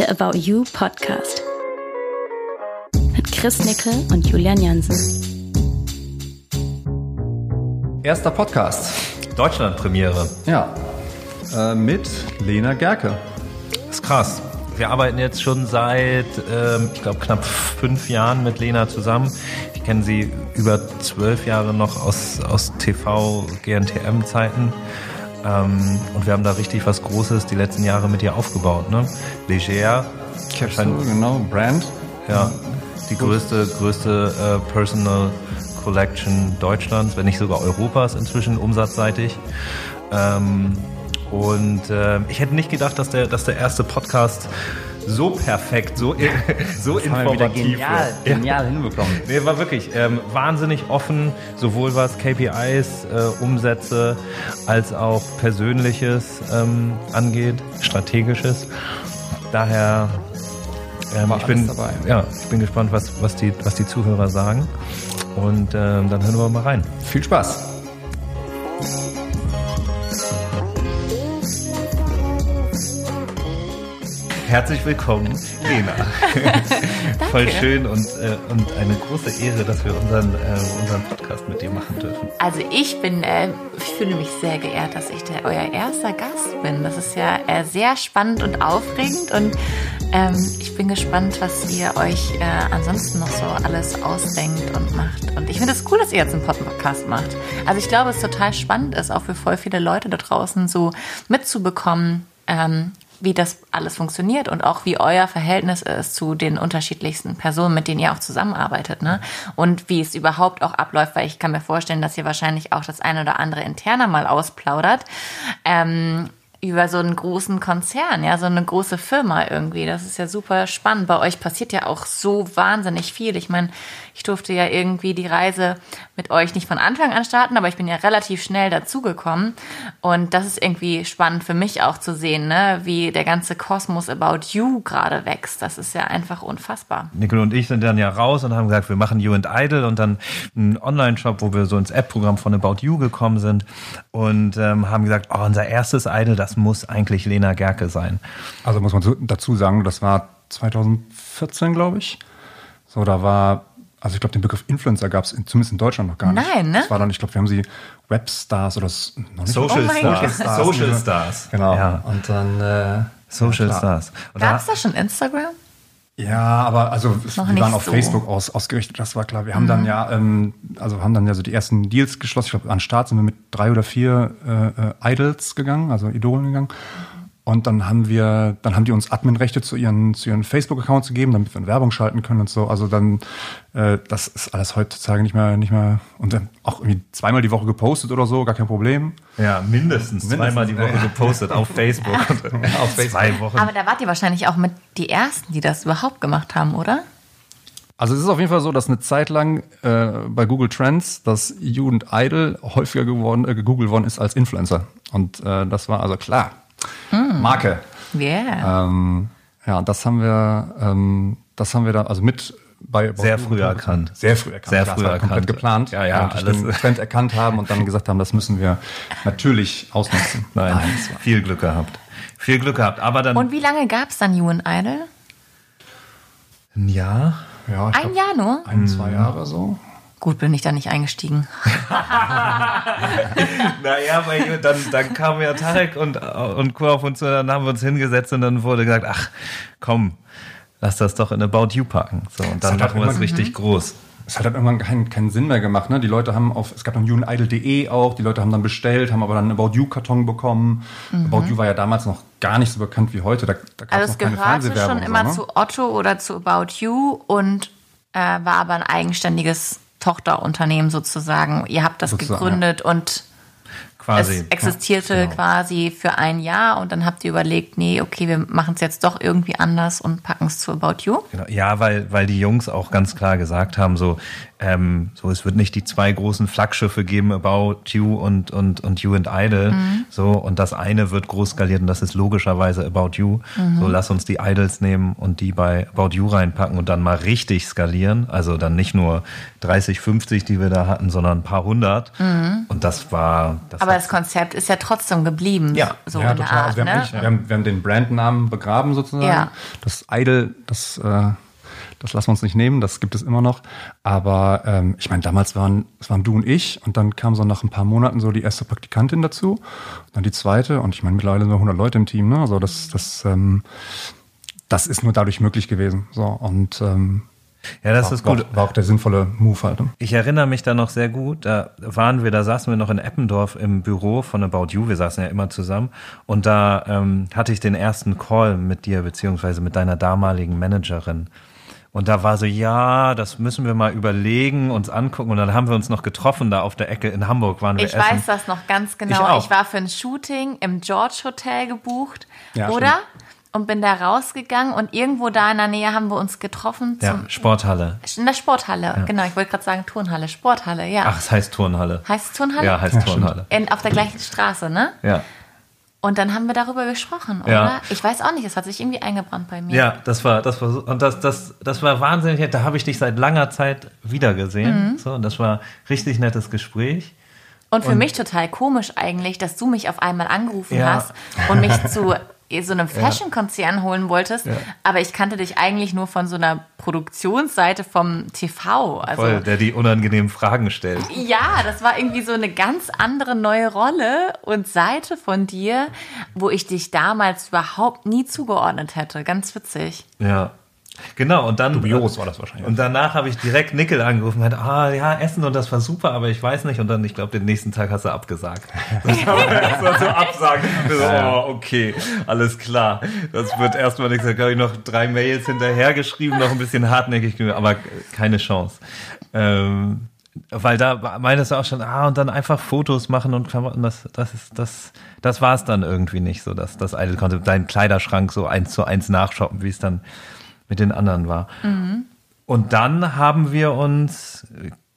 der About You Podcast. Mit Chris Nickel und Julian Jansen. Erster Podcast. Deutschland-Premiere. Ja. Äh, mit Lena Gerke. Das ist krass. Wir arbeiten jetzt schon seit, ähm, ich glaube, knapp fünf Jahren mit Lena zusammen. Ich kenne sie über zwölf Jahre noch aus, aus TV, GNTM-Zeiten. Ähm, und wir haben da richtig was Großes die letzten Jahre mit ihr aufgebaut. Ne? Leger. Capsule, genau, Brand. Ja, die größte, größte äh, Personal Collection Deutschlands, wenn nicht sogar Europas inzwischen umsatzseitig. Ähm, und äh, ich hätte nicht gedacht, dass der, dass der erste Podcast so perfekt, so, so Das informativ genial. Ja. genial hinbekommen. Nee, war wirklich ähm, wahnsinnig offen, sowohl was KPIs, äh, Umsätze, als auch Persönliches ähm, angeht, Strategisches. Daher, ähm, ich, bin, dabei. Ja, ich bin gespannt, was, was, die, was die Zuhörer sagen. Und ähm, dann hören wir mal rein. Viel Spaß. Herzlich willkommen, Lena. Voll schön und, äh, und eine große Ehre, dass wir unseren, äh, unseren Podcast mit dir machen dürfen. Also ich bin, äh, ich fühle mich sehr geehrt, dass ich der, euer erster Gast bin. Das ist ja äh, sehr spannend und aufregend und ähm, ich bin gespannt, was ihr euch äh, ansonsten noch so alles ausdenkt und macht. Und ich finde es cool, dass ihr jetzt einen Podcast macht. Also ich glaube, es total spannend ist, auch für voll viele Leute da draußen so mitzubekommen, ähm, wie das alles funktioniert und auch wie euer Verhältnis ist zu den unterschiedlichsten Personen, mit denen ihr auch zusammenarbeitet, ne? Und wie es überhaupt auch abläuft, weil ich kann mir vorstellen, dass ihr wahrscheinlich auch das eine oder andere interner mal ausplaudert. Ähm, über so einen großen Konzern, ja, so eine große Firma irgendwie. Das ist ja super spannend. Bei euch passiert ja auch so wahnsinnig viel. Ich meine, ich durfte ja irgendwie die Reise mit euch nicht von Anfang an starten, aber ich bin ja relativ schnell dazugekommen. Und das ist irgendwie spannend für mich auch zu sehen, ne, wie der ganze Kosmos About You gerade wächst. Das ist ja einfach unfassbar. Nicole und ich sind dann ja raus und haben gesagt, wir machen You and Idol und dann einen Online-Shop, wo wir so ins App-Programm von About You gekommen sind und ähm, haben gesagt, oh, unser erstes Idol, das muss eigentlich Lena Gerke sein. Also muss man dazu sagen, das war 2014, glaube ich. So, da war, also ich glaube, den Begriff Influencer gab es zumindest in Deutschland noch gar nicht. Nein, ne? Das war dann, ich glaube, wir haben sie Webstars oder s- noch nicht. Social Oh Stars. Gott. Social Stars. Genau. Ja. Und dann äh, Social ja. Stars. Gab es da schon Instagram? Ja, aber also wir waren auf so. Facebook aus, ausgerichtet, das war klar. Wir haben dann ja, ähm, also haben dann ja so die ersten Deals geschlossen. Ich glaube, an den Start sind wir mit drei oder vier äh, äh, Idols gegangen, also Idolen gegangen. Und dann haben wir, dann haben die uns Adminrechte zu ihren, zu ihren Facebook-Accounts gegeben, damit wir Werbung schalten können und so. Also dann, äh, das ist alles heutzutage nicht mehr, nicht mehr, und dann auch irgendwie zweimal die Woche gepostet oder so, gar kein Problem. Ja, mindestens, zweimal die Woche ja. gepostet auf Facebook. auf Facebook. Zwei Wochen. Aber da wart ihr wahrscheinlich auch mit die Ersten, die das überhaupt gemacht haben, oder? Also es ist auf jeden Fall so, dass eine Zeit lang äh, bei Google Trends das Jugend Idol häufiger geworden, äh, gegoogelt worden ist als Influencer. Und äh, das war also klar. Marke. Yeah. Ähm, ja, und das haben wir, ähm, das haben wir da, also mit bei Sehr früh erkannt. Sehr früh erkannt. Sehr früh war komplett erkannt. geplant. Ja, ja, Und alles. den Trend erkannt haben und dann gesagt haben, das müssen wir natürlich ausnutzen. Nein, war- viel Glück gehabt. Viel Glück gehabt. Aber dann. Und wie lange gab es dann You and Idol? ein Jahr? ja, Ein glaub, Jahr nur? Ein, zwei Jahre so. Gut, bin ich da nicht eingestiegen. Naja, weil dann, dann kamen ja Tarek und, und Co. auf uns zu, dann haben wir uns hingesetzt und dann wurde gesagt, ach, komm, lass das doch in About You packen. So, und dann machen wir es richtig groß. Es hat halt irgendwann keinen, keinen Sinn mehr gemacht. Ne? Die Leute haben auf, es gab dann jugendidol.de auch, die Leute haben dann bestellt, haben aber dann einen About You-Karton bekommen. About You war ja damals noch gar nicht so bekannt wie heute. Da, da gab Also es noch keine Fernsehwerbung. schon immer so, ne? zu Otto oder zu About You und äh, war aber ein eigenständiges Tochterunternehmen sozusagen. Ihr habt das Sozusagen, gegründet und Quasi. es existierte genau. quasi für ein Jahr und dann habt ihr überlegt, nee, okay, wir machen es jetzt doch irgendwie anders und packen es zu About You. Genau. Ja, weil, weil die Jungs auch ganz klar gesagt haben, so, ähm, so, es wird nicht die zwei großen Flaggschiffe geben, About You und, und, und You and Idol. Mhm. So, und das eine wird groß skaliert und das ist logischerweise About You. Mhm. So, lass uns die Idols nehmen und die bei About You reinpacken und dann mal richtig skalieren. Also dann nicht nur 30, 50, die wir da hatten, sondern ein paar hundert. Mhm. Und das war. Das Aber das Konzept ist ja trotzdem geblieben. Ja, so ja, total. Art, also wir, ne? haben nicht, wir, haben, wir, haben, den Brandnamen begraben sozusagen. Ja. Das Idol, das. Äh das lassen wir uns nicht nehmen, das gibt es immer noch. Aber ähm, ich meine, damals waren es waren du und ich und dann kam so nach ein paar Monaten so die erste Praktikantin dazu, dann die zweite und ich meine, mittlerweile sind wir 100 Leute im Team. Ne? Also das, das, ähm, das ist nur dadurch möglich gewesen. So und ähm, ja, das war, ist gut. War, war, auch der sinnvolle Move halt. Ne? Ich erinnere mich da noch sehr gut. Da waren wir, da saßen wir noch in Eppendorf im Büro von About You. Wir saßen ja immer zusammen. Und da ähm, hatte ich den ersten Call mit dir, beziehungsweise mit deiner damaligen Managerin. Und da war so, ja, das müssen wir mal überlegen, uns angucken. Und dann haben wir uns noch getroffen, da auf der Ecke in Hamburg waren wir Ich essen. weiß das noch ganz genau. Ich, ich, war für ein Shooting im George Hotel gebucht, ja, oder? Stimmt. Und bin da rausgegangen und irgendwo da in der Nähe haben wir uns getroffen. ja, Sporthalle. In der Sporthalle, ja. genau. Ich wollte gerade sagen Turnhalle, Sporthalle, ja. Ach, es heißt Turnhalle. Heißt es Turnhalle? Ja, heißt ja, Turnhalle. In, auf der gleichen Straße, ne? Ja. Und dann haben wir darüber gesprochen, oder? Ja. Ich weiß auch nicht, es hat sich irgendwie eingebrannt bei mir. Ja, das war, das war, und das, das, das war wahnsinnig, da habe ich dich seit langer Zeit wiedergesehen. Mhm. So, und das war richtig nettes Gespräch. Und für und, mich total komisch eigentlich, dass du mich auf einmal angerufen ja. hast und mich zu so einem Fashion-Konzern holen wolltest, ja. aber ich kannte dich eigentlich nur von so einer Produktionsseite vom TV. Also, Voll, der die unangenehmen Fragen stellt. Ja, das war irgendwie so eine ganz andere neue Rolle und Seite von dir, wo ich dich damals überhaupt nie zugeordnet hätte. Ganz witzig. Ja. Genau, und dann. Dubios war das wahrscheinlich. Und danach habe ich direkt Nickel angerufen und meinte, ah ja, Essen und das war super, aber ich weiß nicht. Und dann, ich glaube, den nächsten Tag hast du abgesagt. Das war so absagen. So, oh, okay, alles klar. Das wird erstmal nichts. Da habe ich noch drei Mails hinterhergeschrieben, noch ein bisschen hartnäckig, aber keine Chance. Ähm, weil da meintest du auch schon, ah, und dann einfach Fotos machen und Klamotten, das, das ist, das, das war es dann irgendwie nicht so, dass das Idol konnte deinen Kleiderschrank so eins zu eins nachshoppen, wie es dann mit den anderen war. Mhm. Und dann haben wir uns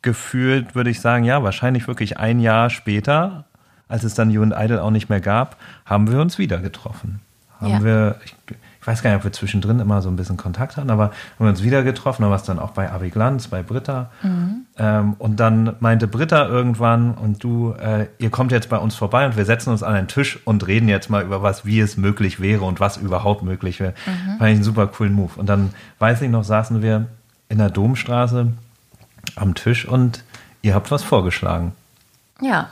gefühlt, würde ich sagen, ja, wahrscheinlich wirklich ein Jahr später, als es dann You and Idol auch nicht mehr gab, haben wir uns wieder getroffen. Haben ja. wir, ich, ich weiß gar nicht, ob wir zwischendrin immer so ein bisschen Kontakt hatten, aber haben wir uns wieder getroffen, aber es dann auch bei Abi Glanz, bei Britta. Mhm. Ähm, und dann meinte Britta irgendwann und du, äh, ihr kommt jetzt bei uns vorbei und wir setzen uns an einen Tisch und reden jetzt mal über was, wie es möglich wäre und was überhaupt möglich wäre. Mhm. Fand ich einen super coolen Move. Und dann, weiß ich noch, saßen wir in der Domstraße am Tisch und ihr habt was vorgeschlagen. Ja,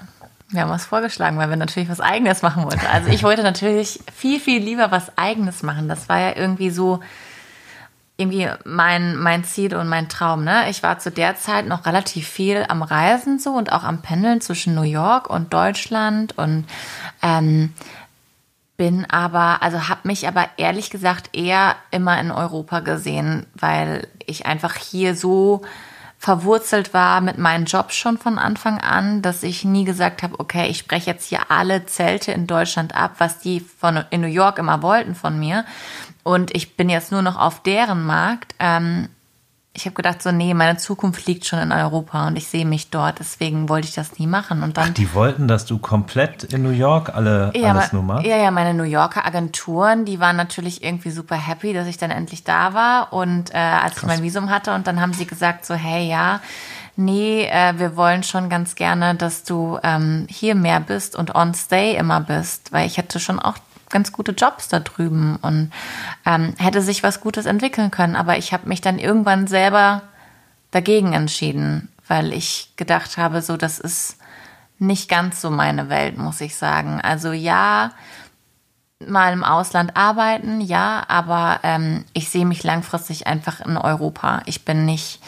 wir haben was vorgeschlagen, weil wir natürlich was Eigenes machen wollten. Also ich wollte natürlich viel, viel lieber was Eigenes machen. Das war ja irgendwie so irgendwie mein, mein Ziel und mein Traum. Ne? Ich war zu der Zeit noch relativ viel am Reisen so und auch am Pendeln zwischen New York und Deutschland und ähm, bin aber, also habe mich aber ehrlich gesagt eher immer in Europa gesehen, weil ich einfach hier so verwurzelt war mit meinem Job schon von Anfang an, dass ich nie gesagt habe, okay, ich spreche jetzt hier alle Zelte in Deutschland ab, was die von in New York immer wollten von mir. Und ich bin jetzt nur noch auf deren Markt. Ähm, ich habe gedacht, so, nee, meine Zukunft liegt schon in Europa und ich sehe mich dort, deswegen wollte ich das nie machen. Und dann, Ach, die wollten, dass du komplett in New York alle, ja, alles nur machst? Ja, ja, meine New Yorker Agenturen, die waren natürlich irgendwie super happy, dass ich dann endlich da war und äh, als Krass. ich mein Visum hatte und dann haben sie gesagt so, hey, ja, nee, äh, wir wollen schon ganz gerne, dass du ähm, hier mehr bist und on stay immer bist, weil ich hätte schon auch ganz gute Jobs da drüben und ähm, hätte sich was Gutes entwickeln können. Aber ich habe mich dann irgendwann selber dagegen entschieden, weil ich gedacht habe, so das ist nicht ganz so meine Welt, muss ich sagen. Also ja, mal im Ausland arbeiten, ja, aber ähm, ich sehe mich langfristig einfach in Europa. Ich bin nicht,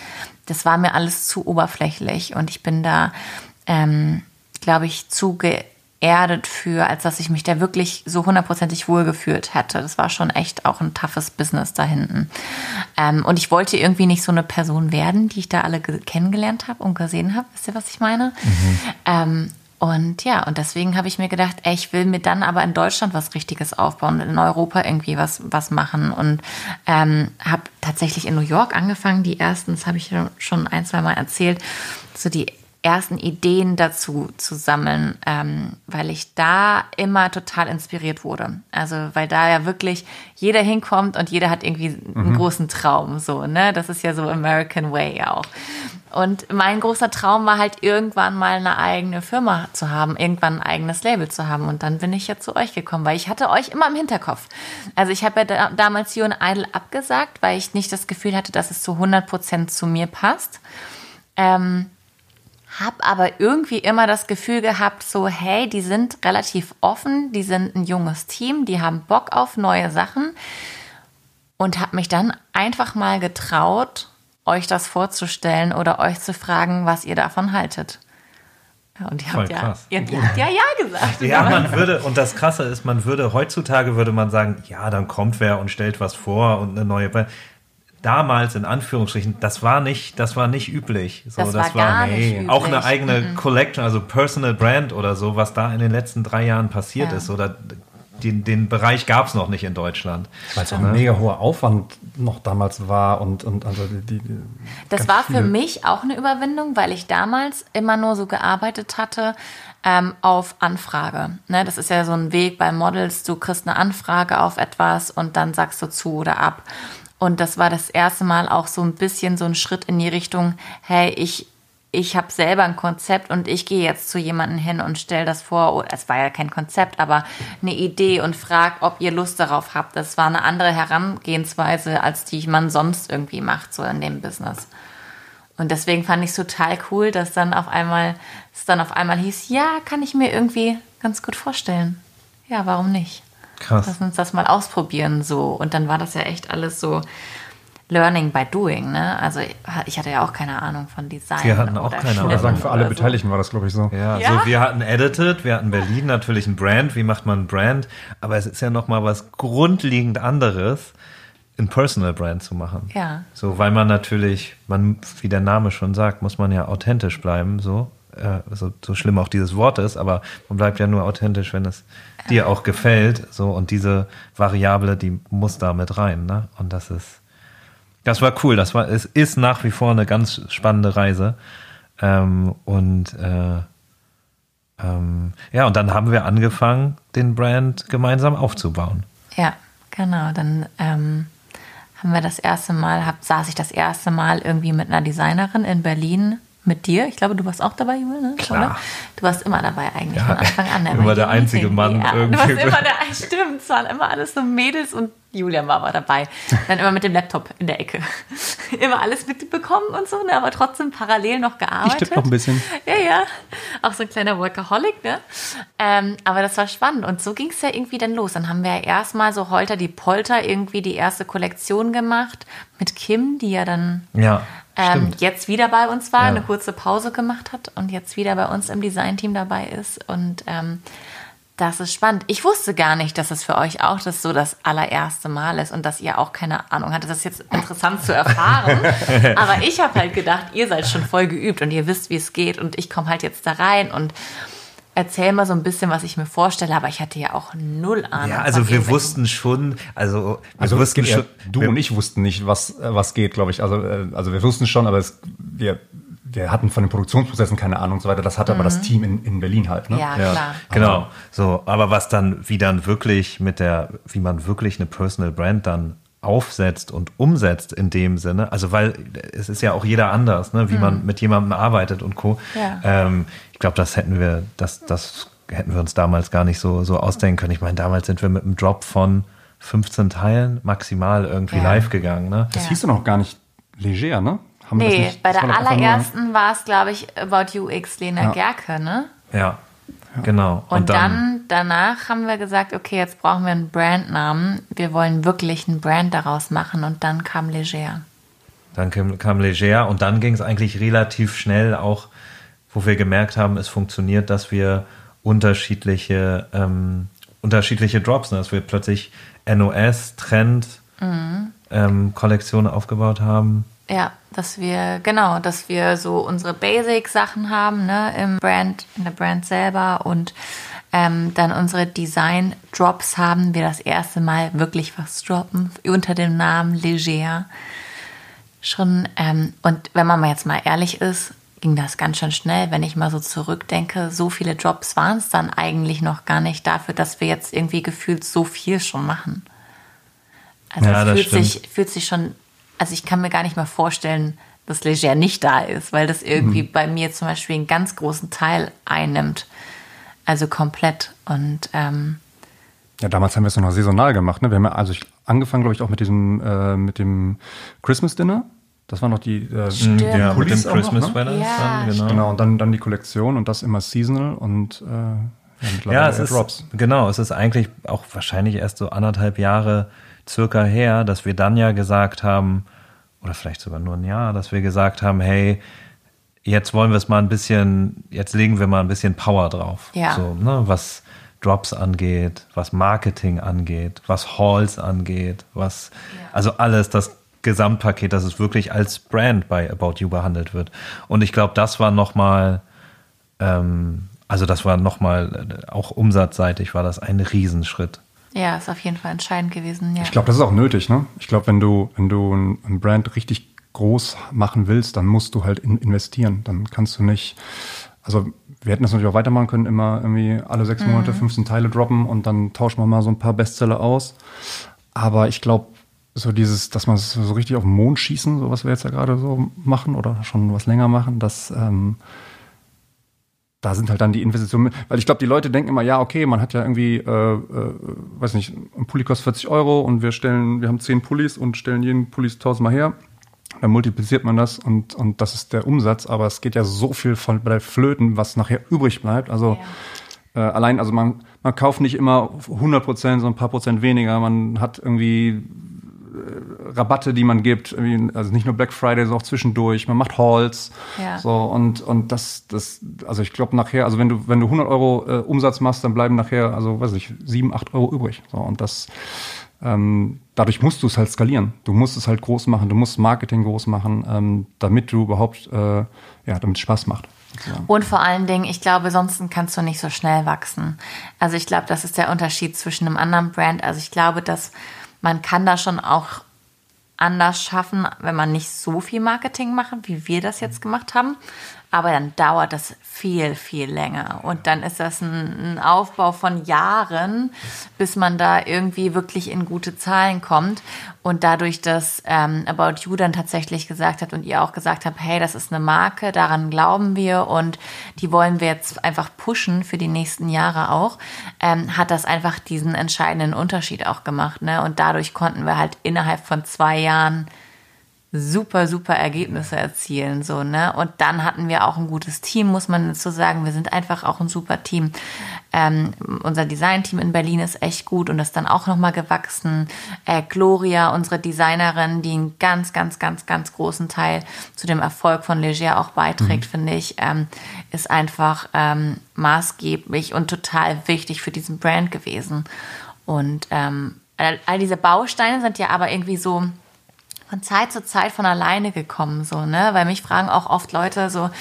das war mir alles zu oberflächlich und ich bin da, ähm, glaube ich, zu ge erdet für, als dass ich mich da wirklich so hundertprozentig wohlgefühlt hätte. Das war schon echt auch ein toughes Business da hinten. Ähm, und ich wollte irgendwie nicht so eine Person werden, die ich da alle kennengelernt habe und gesehen habe. Wisst ihr, was ich meine? Mhm. Ähm, Und ja, und deswegen habe ich mir gedacht, ey, ich will mir dann aber in Deutschland was Richtiges aufbauen, in Europa irgendwie was, was machen. Und ähm, habe tatsächlich in New York angefangen, die ersten, das habe ich schon ein, zwei Mal erzählt, so die ersten Ideen dazu zu sammeln, ähm, weil ich da immer total inspiriert wurde. Also weil da ja wirklich jeder hinkommt und jeder hat irgendwie einen mhm. großen Traum. So, ne? Das ist ja so American Way auch. Und mein großer Traum war halt irgendwann mal eine eigene Firma zu haben, irgendwann ein eigenes Label zu haben. Und dann bin ich ja zu euch gekommen, weil ich hatte euch immer im Hinterkopf. Also ich habe ja da, damals and Idol abgesagt, weil ich nicht das Gefühl hatte, dass es zu 100 Prozent zu mir passt. Ähm, habe aber irgendwie immer das Gefühl gehabt, so hey, die sind relativ offen, die sind ein junges Team, die haben Bock auf neue Sachen und habe mich dann einfach mal getraut, euch das vorzustellen oder euch zu fragen, was ihr davon haltet. Ja, und ihr habt, ja, ihr, ihr habt ja ja gesagt. Ja, man würde, und das Krasse ist, man würde, heutzutage würde man sagen, ja, dann kommt wer und stellt was vor und eine neue damals in Anführungsstrichen, das war nicht, das war nicht üblich. So, das, das war, gar nee. nicht üblich. auch eine eigene mhm. Collection, also Personal Brand oder so, was da in den letzten drei Jahren passiert ja. ist oder den, den Bereich gab es noch nicht in Deutschland. Weil es auch ein mega hoher Aufwand noch damals war und, und also die, die Das war für mich auch eine Überwindung, weil ich damals immer nur so gearbeitet hatte ähm, auf Anfrage. Ne, das ist ja so ein Weg bei Models, du kriegst eine Anfrage auf etwas und dann sagst du zu oder ab. Und das war das erste Mal auch so ein bisschen so ein Schritt in die Richtung, hey, ich, ich habe selber ein Konzept und ich gehe jetzt zu jemandem hin und stelle das vor. Oh, es war ja kein Konzept, aber eine Idee und frage, ob ihr Lust darauf habt. Das war eine andere Herangehensweise, als die man sonst irgendwie macht, so in dem Business. Und deswegen fand ich es total cool, dass dann auf einmal, es dann auf einmal hieß, ja, kann ich mir irgendwie ganz gut vorstellen. Ja, warum nicht? Krass. Lass uns das mal ausprobieren so. Und dann war das ja echt alles so Learning by Doing, ne? Also ich hatte ja auch keine Ahnung von Design. Wir hatten auch keine Ahnung. Sagen, für alle so. Beteiligten war das, glaube ich, so. Ja, ja, so wir hatten Edited, wir hatten Berlin natürlich ein Brand. Wie macht man ein Brand? Aber es ist ja noch mal was grundlegend anderes, ein Personal Brand zu machen. Ja. So, weil man natürlich, man, wie der Name schon sagt, muss man ja authentisch bleiben, so. Äh, so, so schlimm auch dieses Wort ist, aber man bleibt ja nur authentisch, wenn es dir auch gefällt. So, und diese Variable, die muss da mit rein. Ne? Und das ist, das war cool. Das war, es ist nach wie vor eine ganz spannende Reise. Ähm, und äh, ähm, ja, und dann haben wir angefangen, den Brand gemeinsam aufzubauen. Ja, genau. Dann ähm, haben wir das erste Mal, hab, saß ich das erste Mal irgendwie mit einer Designerin in Berlin mit dir. Ich glaube, du warst auch dabei, Jule, ne? Klar. Oder? Du warst immer dabei eigentlich ja, von Anfang an. Immer der einzige Mann ja, irgendwie. Du warst immer der, stimmt, es waren immer alles so Mädels und Julian war aber dabei. Dann immer mit dem Laptop in der Ecke. immer alles mitbekommen und so, ne? aber trotzdem parallel noch gearbeitet. Ich tippe noch ein bisschen. Ja, ja. Auch so ein kleiner Workaholic, ne? Ähm, aber das war spannend. Und so ging es ja irgendwie dann los. Dann haben wir ja erstmal so Holter die Polter irgendwie die erste Kollektion gemacht mit Kim, die ja dann ja, ähm, jetzt wieder bei uns war, ja. eine kurze Pause gemacht hat und jetzt wieder bei uns im Designteam dabei ist. Und ähm, das ist spannend. Ich wusste gar nicht, dass es für euch auch das so das allererste Mal ist und dass ihr auch keine Ahnung hattet. Das ist jetzt interessant zu erfahren. Aber ich habe halt gedacht, ihr seid schon voll geübt und ihr wisst, wie es geht und ich komme halt jetzt da rein und erzähl mal so ein bisschen, was ich mir vorstelle, aber ich hatte ja auch null Ahnung. Ja, also wir wussten schon, also, also wussten schon, du und ich wussten nicht, was, was geht, glaube ich. Also, äh, also wir wussten schon, aber es, wir wir hatten von den Produktionsprozessen keine Ahnung und so weiter. Das hatte mhm. aber das mhm. Team in, in Berlin halt. Ne? Ja, ja, klar. Genau. So, aber was dann, wie dann wirklich mit der, wie man wirklich eine Personal Brand dann aufsetzt und umsetzt in dem Sinne, also weil es ist ja auch jeder anders, ne, wie mhm. man mit jemandem arbeitet und Co. Ja. Ähm, ich glaube, das hätten wir, das, das hätten wir uns damals gar nicht so, so ausdenken können. Ich meine, damals sind wir mit einem Drop von 15 Teilen maximal irgendwie ja. live gegangen. Ne? Das hieß ja noch gar nicht leger, ne? Haben nee, bei der allerersten war es, glaube ich, About You X Lena ja. Gerke, ne? Ja. ja. Genau. Und, Und dann, dann, danach haben wir gesagt, okay, jetzt brauchen wir einen Brandnamen. Wir wollen wirklich einen Brand daraus machen. Und dann kam Leger. Dann kam, kam Leger und dann ging es eigentlich relativ schnell auch, wo wir gemerkt haben, es funktioniert, dass wir unterschiedliche, ähm, unterschiedliche Drops, ne? dass wir plötzlich NOS, Trend, mhm. ähm, Kollektionen aufgebaut haben Ja, dass wir, genau, dass wir so unsere Basic-Sachen haben, ne, im Brand, in der Brand selber und ähm, dann unsere Design-Drops haben wir das erste Mal wirklich was droppen unter dem Namen Leger. Schon, ähm, und wenn man mal jetzt mal ehrlich ist, ging das ganz schön schnell, wenn ich mal so zurückdenke. So viele Drops waren es dann eigentlich noch gar nicht dafür, dass wir jetzt irgendwie gefühlt so viel schon machen. Also Ja, fühlt stimmt. sich, fühlt sich schon, also ich kann mir gar nicht mal vorstellen, dass Leger nicht da ist, weil das irgendwie bei mir zum Beispiel einen ganz großen Teil einnimmt. Also komplett. Und ähm, Ja, damals haben wir es noch saisonal gemacht. Ne? Wir haben ja, also ich angefangen, glaube ich, auch mit diesem, äh, mit dem Christmas Dinner. Das war noch die äh, Stimmt. Ja, mit dem Pullis auch noch, Christmas ne? Ja, dann, genau. Genau, und dann, dann die Kollektion und das immer seasonal und äh, ja, Ja, es ist, Drops. genau, es ist eigentlich auch wahrscheinlich erst so anderthalb Jahre circa her, dass wir dann ja gesagt haben, oder vielleicht sogar nur ein Jahr, dass wir gesagt haben, hey, jetzt wollen wir es mal ein bisschen, jetzt legen wir mal ein bisschen Power drauf. Ja. So, ne, was Drops angeht, was Marketing angeht, was Halls angeht, was, also alles, das Gesamtpaket, dass es wirklich als Brand bei About You behandelt wird. Und ich glaube, das war nochmal, ähm, also das war nochmal, äh, auch umsatzseitig war das ein Riesenschritt. Ja, ist auf jeden Fall entscheidend gewesen. Ja. Ich glaube, das ist auch nötig, ne? Ich glaube, wenn du, wenn du ein, Brand richtig groß machen willst, dann musst du halt in, investieren. Dann kannst du nicht, also wir hätten das natürlich auch weitermachen können, immer irgendwie alle sechs Monate 15 Teile droppen und dann tauschen wir mal so ein paar Bestseller aus. Aber ich glaube, so dieses, dass man so so richtig auf den Mond schießen, so was wir jetzt ja gerade so machen oder schon was länger machen, das ähm, da sind halt dann die Investitionen, weil ich glaube, die Leute denken immer, ja, okay, man hat ja irgendwie, äh, äh, weiß nicht, ein Pulli kostet 40 Euro und wir stellen, wir haben 10 Pullis und stellen jeden Pullis tausendmal her. Dann multipliziert man das und, und das ist der Umsatz, aber es geht ja so viel von bei Flöten, was nachher übrig bleibt. Also äh, allein, also man, man kauft nicht immer 100 Prozent, sondern ein paar Prozent weniger. Man hat irgendwie Rabatte, die man gibt, also nicht nur Black Friday, sondern auch zwischendurch. Man macht Halls, Ja. so und und das das, also ich glaube nachher, also wenn du wenn du 100 Euro äh, Umsatz machst, dann bleiben nachher, also weiß ich, 7, 8 Euro übrig. So und das ähm, dadurch musst du es halt skalieren. Du musst es halt groß machen, du musst Marketing groß machen, ähm, damit du überhaupt, äh, ja, damit es Spaß macht. sozusagen. Und vor allen Dingen, ich glaube, sonst kannst du nicht so schnell wachsen. Also ich glaube, das ist der Unterschied zwischen einem anderen Brand. Also ich glaube, dass man kann da schon auch anders schaffen, wenn man nicht so viel Marketing macht, wie wir das jetzt gemacht haben. Aber dann dauert das viel, viel länger. Und dann ist das ein, ein Aufbau von Jahren, bis man da irgendwie wirklich in gute Zahlen kommt. Und dadurch, dass ähm, About You dann tatsächlich gesagt hat und ihr auch gesagt habt, hey, das ist eine Marke, daran glauben wir und die wollen wir jetzt einfach pushen für die nächsten Jahre auch, ähm, hat das einfach diesen entscheidenden Unterschied auch gemacht. Ne? Und dadurch konnten wir halt innerhalb von zwei Jahren super, super Ergebnisse erzielen, so, ne? Und dann hatten wir auch ein gutes Team, muss man dazu sagen. Wir sind einfach auch ein super Team. Ähm, unser Designteam in Berlin ist echt gut und ist dann auch nochmal gewachsen. Äh, Gloria, unsere Designerin, die einen ganz, ganz, ganz, ganz großen Teil zu dem Erfolg von Leger auch beiträgt, finde ich, ähm, ist einfach ähm, maßgeblich und total wichtig für diesen Brand gewesen. Und ähm, all diese Bausteine sind ja aber irgendwie so von Zeit zu Zeit von alleine gekommen, so, ne? Weil mich fragen auch oft Leute so,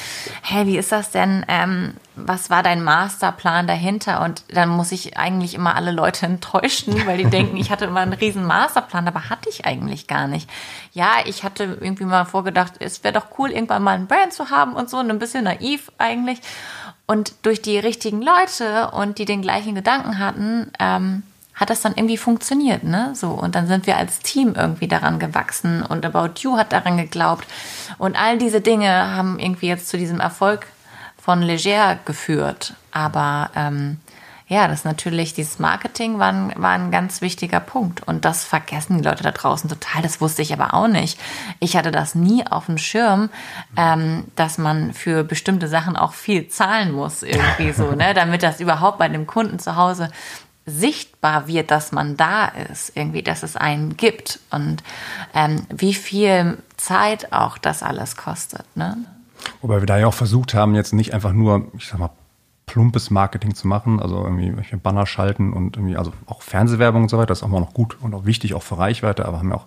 hey, wie ist das denn? Ähm, was war dein Masterplan dahinter? Und dann muss ich eigentlich immer alle Leute enttäuschen, weil die denken, ich hatte immer einen riesen Masterplan, aber hatte ich eigentlich gar nicht. Ja, ich hatte irgendwie mal vorgedacht, es wäre doch cool, irgendwann mal ein Brand zu haben und so, und ein bisschen naiv eigentlich. Und durch die richtigen Leute und die den gleichen Gedanken hatten, ähm, hat das dann irgendwie funktioniert, ne? So und dann sind wir als Team irgendwie daran gewachsen und About You hat daran geglaubt und all diese Dinge haben irgendwie jetzt zu diesem Erfolg von Leger geführt. Aber ähm, ja, das natürlich dieses Marketing war ein, war ein ganz wichtiger Punkt und das vergessen die Leute da draußen total. Das wusste ich aber auch nicht. Ich hatte das nie auf dem Schirm, ähm, dass man für bestimmte Sachen auch viel zahlen muss irgendwie so, ne, damit das überhaupt bei dem Kunden zu Hause sichtbar wird, dass man da ist, irgendwie, dass es einen gibt und ähm, wie viel Zeit auch das alles kostet. Ne? Wobei wir da ja auch versucht haben, jetzt nicht einfach nur, ich sag mal, plumpes Marketing zu machen, also irgendwie Banner schalten und irgendwie, also auch Fernsehwerbung und so weiter, das ist auch mal noch gut und auch wichtig, auch für Reichweite, aber haben ja auch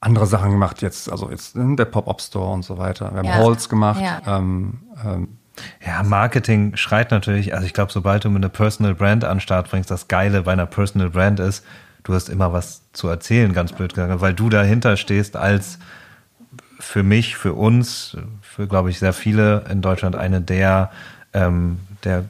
andere Sachen gemacht jetzt, also jetzt ne, der Pop-Up-Store und so weiter. Wir haben Ja. Halls gemacht. Ja. Ähm, ähm, Ja, Marketing schreit natürlich, also ich glaube, sobald du mit einer Personal Brand an den Start bringst, das Geile bei einer Personal Brand ist, du hast immer was zu erzählen, ganz blöd gesagt, weil du dahinter stehst als für mich, für uns, für glaube ich sehr viele in Deutschland eine der, ähm, der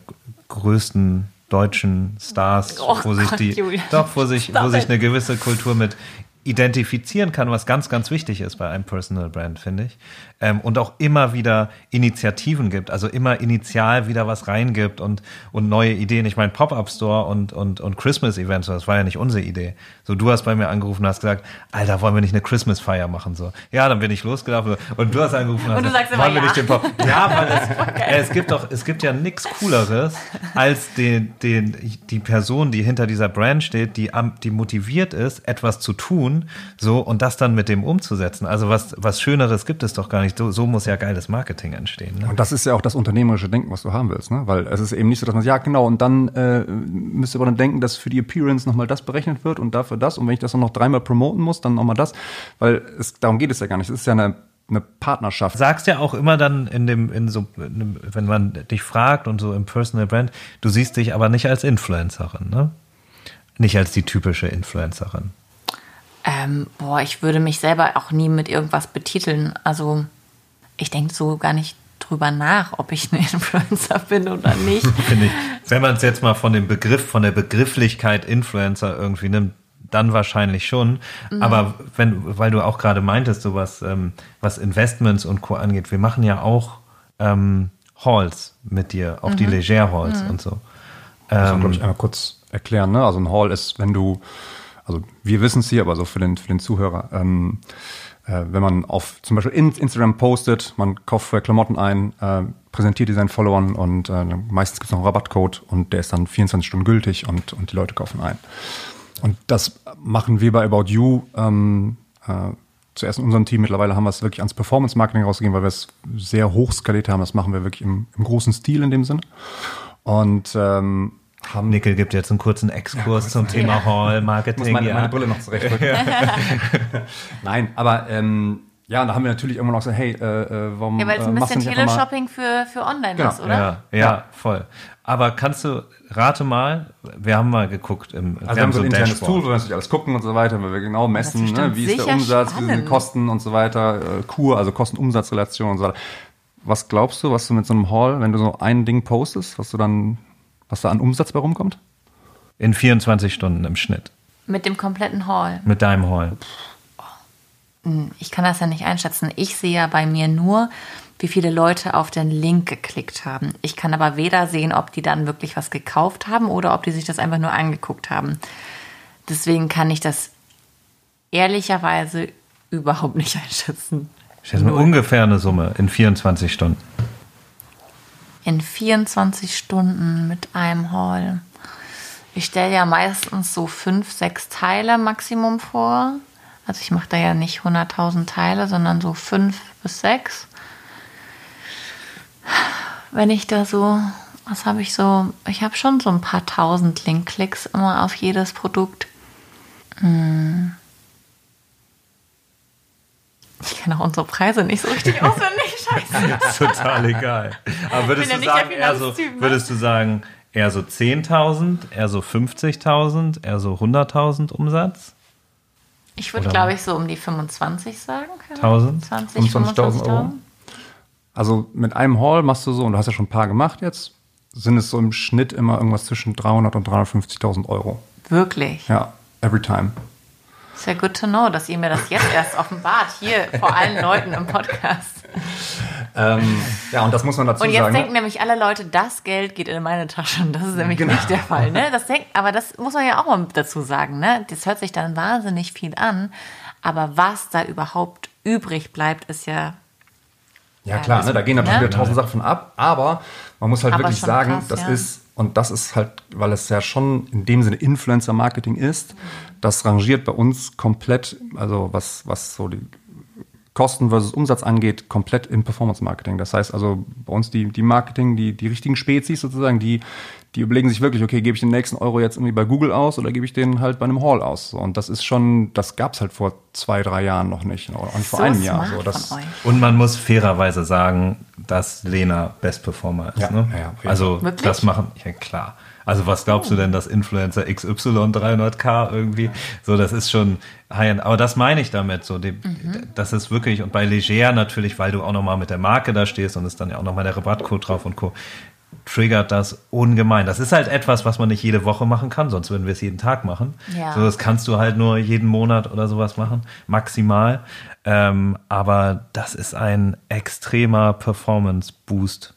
größten deutschen Stars, Oh wo sich die, Julia. doch, wo sich, wo sich eine gewisse Kultur mit identifizieren kann, was ganz, ganz wichtig ist bei einem Personal Brand, finde ich. Ähm, und auch immer wieder Initiativen gibt, also immer initial wieder was reingibt und, und neue Ideen. Ich meine, Pop-Up-Store und, und, und Christmas-Events, das war ja nicht unsere Idee. So, du hast bei mir angerufen und hast gesagt, Alter, wollen wir nicht eine Christmas-Feier machen? So, ja, dann bin ich losgelaufen und du hast angerufen und, Und du hast sagst immer wollen wir ja. nicht den Pop Ja, weil es, es gibt doch, es gibt ja nichts Cooleres als den, den, die Person, die hinter dieser Brand steht, die, die motiviert ist, etwas zu tun, so, und das dann mit dem umzusetzen. Also was, was Schöneres gibt es doch gar nicht. So, so muss ja geiles Marketing entstehen. Ne? Und das ist ja auch das unternehmerische Denken, was du haben willst, ne? Weil es ist eben nicht so, dass man sagt, ja genau, und dann äh, müsst ihr aber dann denken, dass für die Appearance nochmal das berechnet wird und dafür das. Und wenn ich das dann noch dreimal promoten muss, dann nochmal das. Weil es, darum geht es ja gar nicht. Es ist ja eine, eine Partnerschaft. sagst ja auch immer dann in dem, in so, wenn man dich fragt und so im Personal Brand, du siehst dich aber nicht als Influencerin, ne? Nicht als die typische Influencerin. Ähm, boah, ich würde mich selber auch nie mit irgendwas betiteln. Also ich denke so gar nicht drüber nach, ob ich ein Influencer bin oder nicht. finde ich. Wenn man es jetzt mal von dem Begriff, von der Begrifflichkeit Influencer irgendwie nimmt, dann wahrscheinlich schon. Aber wenn, weil du auch gerade meintest, so was, ähm, was Investments und Co. angeht, wir machen ja auch ähm, Halls mit dir, auch die Leger Halls und so. Das Ähm, glaube ich, einmal kurz erklären. Ne? Also ein Haul ist, wenn du, also wir wissen es hier, aber so für den, für den Zuhörer, ähm, äh, wenn man auf zum Beispiel in Instagram postet, man kauft vorher Klamotten ein, äh, präsentiert die seinen Followern und äh, meistens gibt es noch einen Rabattcode und der ist dann 24 Stunden gültig und, und die Leute kaufen ein. Und das machen wir bei About You ähm, äh, zuerst in unserem Team. Mittlerweile haben wir es wirklich ans Performance-Marketing rausgegeben, weil wir es sehr hoch skaliert haben. Das machen wir wirklich im, im großen Stil in dem Sinne. Und ähm, haben Nickel gibt jetzt einen kurzen Exkurs zum Thema Hall, muss Marketing. meine, ja. meine Brille noch zurechtrücken. Nein, aber ähm, ja, und da haben wir natürlich irgendwann auch gesagt, hey, äh, äh, warum Ja, weil es äh, ein bisschen Teleshopping für, für online Genau, ist, oder? Ja, ja, voll. Aber kannst du, rate mal, wir haben mal geguckt im, Also wir haben so ein internes Dashboard. Tool, wo wir natürlich alles gucken und so weiter, weil wir genau messen, ne, wie ist der Umsatz, wie sind die spannend. Kosten und so weiter, äh, Kur, also Kosten-Umsatz-Relation und so weiter. Was glaubst du, was du mit so einem Haul, wenn du so ein Ding postest, was du dann, was da an Umsatz bei rumkommt? In 24 Stunden im Schnitt. Mit dem kompletten Haul. Mit deinem Hall. Ich kann das ja nicht einschätzen. Ich sehe ja bei mir nur, wie viele Leute auf den Link geklickt haben. Ich kann aber weder sehen, ob die dann wirklich was gekauft haben oder ob die sich das einfach nur angeguckt haben. Deswegen kann ich das ehrlicherweise überhaupt nicht einschätzen. Schätze mal ungefähr eine Summe in 24 Stunden. In 24 Stunden mit einem Haul. Ich stelle ja meistens so fünf, sechs Teile Maximum vor. Also ich mache da ja nicht 100.000 Teile, sondern so fünf bis sechs. Wenn ich da so, was habe ich so, ich habe schon so ein paar tausend Link-Klicks immer auf jedes Produkt. Hm. Ich kann auch unsere Preise nicht so richtig auswendig, scheiße. Total egal. Aber würdest du ja sagen, eher so, ne? würdest du sagen, eher so 10.000, eher so 50.000, eher so 100.000 Umsatz? Ich würde, glaube ich, so um die 25 sagen. können. 1000? 20, 25.000 Euro. 25.000. Also mit einem Haul machst du so, und du hast ja schon ein paar gemacht jetzt, sind es so im Schnitt immer irgendwas zwischen 300 und 350.000 Euro. Wirklich. Ja, every time. Sehr good to know, dass ihr mir das jetzt erst offenbart, hier vor allen Leuten im Podcast. Ähm, ja, und das muss man dazu Und jetzt sagen. ne? denken nämlich alle Leute, das Geld geht in meine Tasche. Und das ist nämlich Genau. nicht der Fall. Ne? Das denk, aber das muss man ja auch mal dazu sagen. Ne? Das hört sich dann wahnsinnig viel an. Aber was da überhaupt übrig bleibt, ist ja Ja, klar, ne, da gehen natürlich Ne? wieder tausend Sachen von ab, aber man muss halt Aber wirklich sagen, krass, das ja. ist, und das ist halt, weil es ja schon in dem Sinne Influencer-Marketing ist, das rangiert bei uns komplett, also was, was so die Kosten versus Umsatz angeht, komplett im Performance-Marketing. Das heißt also bei uns die, die Marketing, die, die richtigen Spezies sozusagen, die, die überlegen sich wirklich, okay, gebe ich den nächsten Euro jetzt irgendwie bei Google aus oder gebe ich den halt bei einem Hall aus? Und das ist schon, das gab's halt vor zwei, drei Jahren noch nicht, oder auch nicht vor So einem Jahr. So, das. Und man muss fairerweise sagen, dass Lena Best Performer ist. Ja, ne? ja, also Wirklich? das machen, ja klar. Also was glaubst du denn, dass Influencer XY 300k irgendwie, so das ist schon High-End. Aber das meine ich damit, so die, das ist wirklich, und bei Leger natürlich, weil du auch nochmal mit der Marke da stehst und ist dann ja auch nochmal der Rabattcode drauf und Co., triggert das ungemein. Das ist halt etwas, was man nicht jede Woche machen kann, sonst würden wir es jeden Tag machen. Ja. So, das kannst du halt nur jeden Monat oder sowas machen, maximal. Ähm, aber das ist ein extremer Performance-Boost.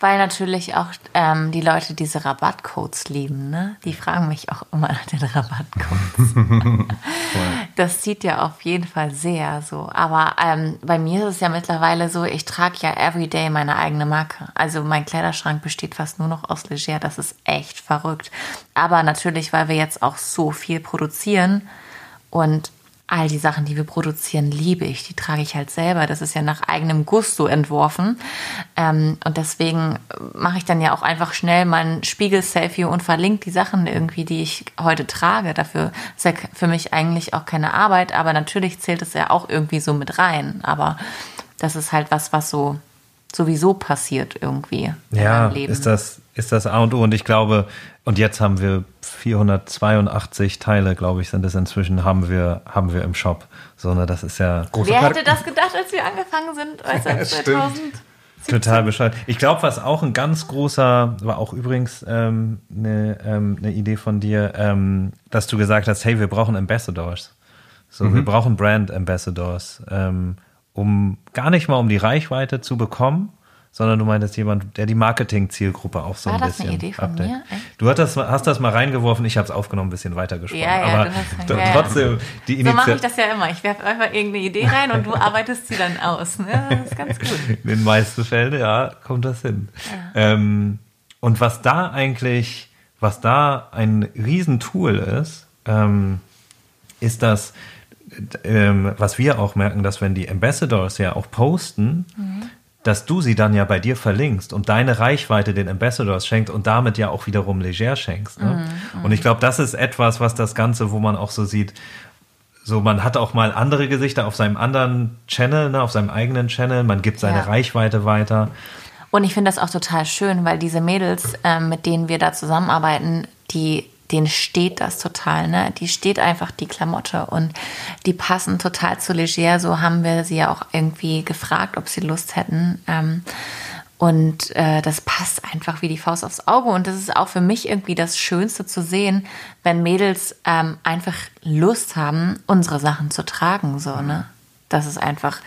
Weil natürlich auch ähm, die Leute diese Rabattcodes lieben, ne? Die fragen mich auch immer nach den Rabattcodes. das zieht ja auf jeden Fall sehr so. Aber ähm, bei mir ist es ja mittlerweile so, ich trage ja everyday meine eigene Marke. Also mein Kleiderschrank besteht fast nur noch aus Leger. Das ist echt verrückt. Aber natürlich, weil wir jetzt auch so viel produzieren und all die Sachen, die wir produzieren, liebe ich. Die trage ich halt selber. Das ist ja nach eigenem Gusto entworfen. Ähm, und deswegen mache ich dann ja auch einfach schnell mein Spiegel-Selfie und verlinke die Sachen irgendwie, die ich heute trage. Dafür ist ja für mich eigentlich auch keine Arbeit, aber natürlich zählt es ja auch irgendwie so mit rein. Aber das ist halt was, was so sowieso passiert irgendwie in Ja, meinem Leben. ist das, ist das A und O. Und ich glaube, und jetzt haben wir 482 Teile, glaube ich, sind es inzwischen, haben wir, haben wir im Shop. So, ne, das ist ja großer Wer hätte das gedacht, als wir angefangen sind? Als Stimmt. 2000? total bescheuert. Ich glaube, was auch ein ganz großer, war auch übrigens ähm, eine, ähm, eine Idee von dir, ähm, dass du gesagt hast, hey, wir brauchen Ambassadors. So, wir brauchen Brand Ambassadors, ähm, um gar nicht mal um die Reichweite zu bekommen, sondern du meintest jemand, der die Marketing-Zielgruppe auch so War ein das bisschen eine Idee von abdeckt. mir? Echt? Du hast das, hast das mal reingeworfen, ich habe es aufgenommen, ein bisschen weitergesprochen. Ja, ja, aber hast- ja, ja. trotzdem, die So mache ich Initiative. das ja immer. Ich werfe einfach irgendeine Idee rein und du arbeitest sie dann aus. Ne? Das ist ganz gut. In den meisten Fällen, ja, kommt das hin. Ähm, und was da eigentlich, was da ein Riesentool ist, ähm, ist das, ähm, was wir auch merken, dass wenn die Ambassadors ja auch posten, dass du sie dann ja bei dir verlinkst und deine Reichweite den Ambassadors schenkt und damit ja auch wiederum leger schenkst. Ne? Und ich glaube, das ist etwas, was das Ganze, wo man auch so sieht, so man hat auch mal andere Gesichter auf seinem anderen Channel, ne, auf seinem eigenen Channel, man gibt seine Ja. Reichweite weiter. Und ich finde das auch total schön, weil diese Mädels, ähm, mit denen wir da zusammenarbeiten, die denen steht das total, ne? Die steht einfach die Klamotte und die passen total zu leger. So haben wir sie ja auch irgendwie gefragt, ob sie Lust hätten. Ähm, und äh, das passt einfach wie die Faust aufs Auge. Und das ist auch für mich irgendwie das Schönste zu sehen, wenn Mädels ähm, einfach Lust haben, unsere Sachen zu tragen. So, ne? Das ist einfach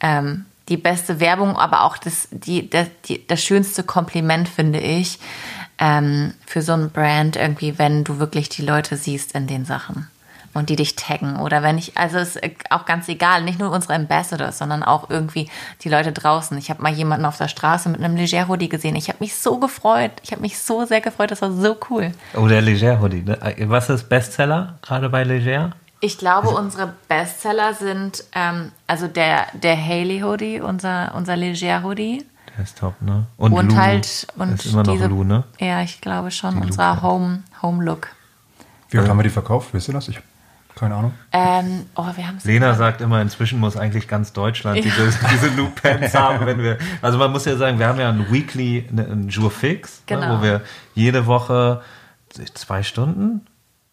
ähm, die beste Werbung, aber auch das, die, das, die, das schönste Kompliment, finde ich, ähm, für so ein Brand irgendwie, wenn du wirklich die Leute siehst in den Sachen und die dich taggen oder wenn ich, also ist auch ganz egal, nicht nur unsere Ambassadors, sondern auch irgendwie die Leute draußen. Ich habe mal jemanden auf der Straße mit einem Leger Hoodie gesehen. Ich habe mich so gefreut. Ich habe mich so sehr gefreut. Das war so cool. Oh, der Leger Hoodie. Ne? Was ist Bestseller gerade bei Leger? Ich glaube, unsere Bestseller sind ähm, also der, der Haley Hoodie, unser, unser Leger Hoodie. Der ist top, ne? Und, Und Lou. halt und ist immer noch diese, Lou, ne? Ja, ich glaube schon. Die unser. Home, Home Look. Wie oft haben wir die verkauft? Wisst ihr das? Ich keine Ahnung. Ähm, oh, wir haben Lena sagt immer, inzwischen muss eigentlich ganz Deutschland diese, diese Loop Pants haben, wenn wir. Also man muss ja sagen, wir haben ja ein Weekly, ne, ein Jour fix, Genau. ne, wo wir jede Woche zwei Stunden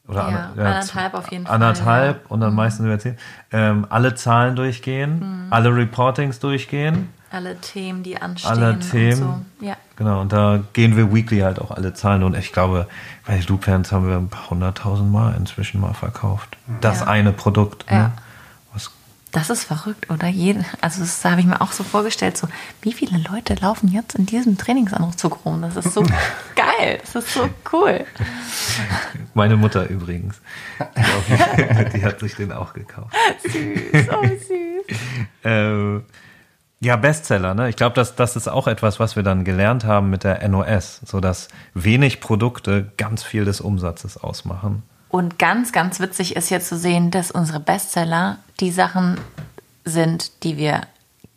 oder Ja, ander- anderthalb auf jeden Fall, anderthalb ja. und dann meistens über zehn, ähm, alle Zahlen durchgehen, Mhm. alle Reportings durchgehen. alle Themen, die anstehen. Alle Themen. Und so. Ja. Genau, und da gehen wir weekly halt auch alle Zahlen. Und ich glaube, bei Loop Pants haben wir ein paar hunderttausend Mal inzwischen mal verkauft. Das Ja. eine Produkt. Ne? Ja. Das ist verrückt, oder? Jede, also das habe ich mir auch so vorgestellt, so wie viele Leute laufen jetzt in diesem Trainingsanzug rum? Das ist so geil, das ist so cool. Meine Mutter übrigens. Die, die hat sich den auch gekauft. Süß, oh süß. Ähm, ja, Bestseller, ne? Ich glaube, das, das ist auch etwas, was wir dann gelernt haben mit der NOS, so dass wenig Produkte ganz viel des Umsatzes ausmachen. Und ganz, ganz witzig ist jetzt zu sehen, dass unsere Bestseller die Sachen sind, die wir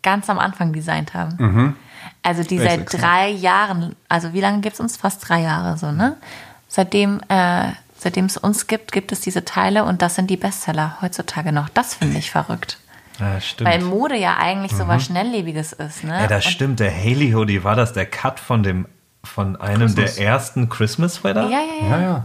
ganz am Anfang designt haben. Also die Basics, seit ne? drei Jahren, also wie lange gibt es uns? Fast drei Jahre so, ne? Seitdem, äh, seitdem es uns gibt, gibt es diese Teile und das sind die Bestseller heutzutage noch. Das finde ich verrückt. Ja, stimmt. Weil Mode ja eigentlich so was Schnelllebiges ist, ne? ja, das Und- stimmt. Der Haley Hoodie, war das der Cut von dem von einem Christmas. der ersten Christmas Sweater? Ja, ja, ja. Ja, ja.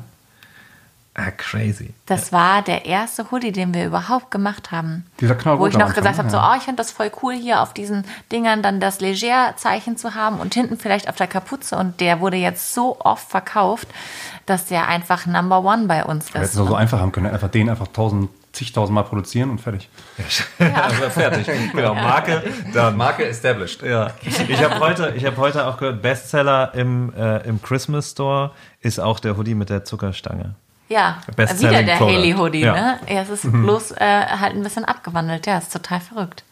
Ah, crazy. Das war der erste Hoodie, den wir überhaupt gemacht haben. Dieser knallrote Wo ich noch gesagt habe, so, ja. oh, ich finde das voll cool, hier auf diesen Dingern dann das Leger-Zeichen zu haben und hinten vielleicht auf der Kapuze. Und der wurde jetzt so oft verkauft, dass der einfach Number One bei uns Wir ist. hätten es so einfach haben können. Einfach den einfach tausend, zigtausend Mal produzieren und fertig. Also fertig. Genau, Marke, dann. Marke established. Ja. Ich habe heute, ich hab heute auch gehört, Bestseller im, äh, im Christmas Store ist auch der Hoodie mit der Zuckerstange. Ja, wieder der product. Haley Hoodie, Ja. ne? Ja, es ist bloß äh, halt ein bisschen abgewandelt. Ja, ist total verrückt.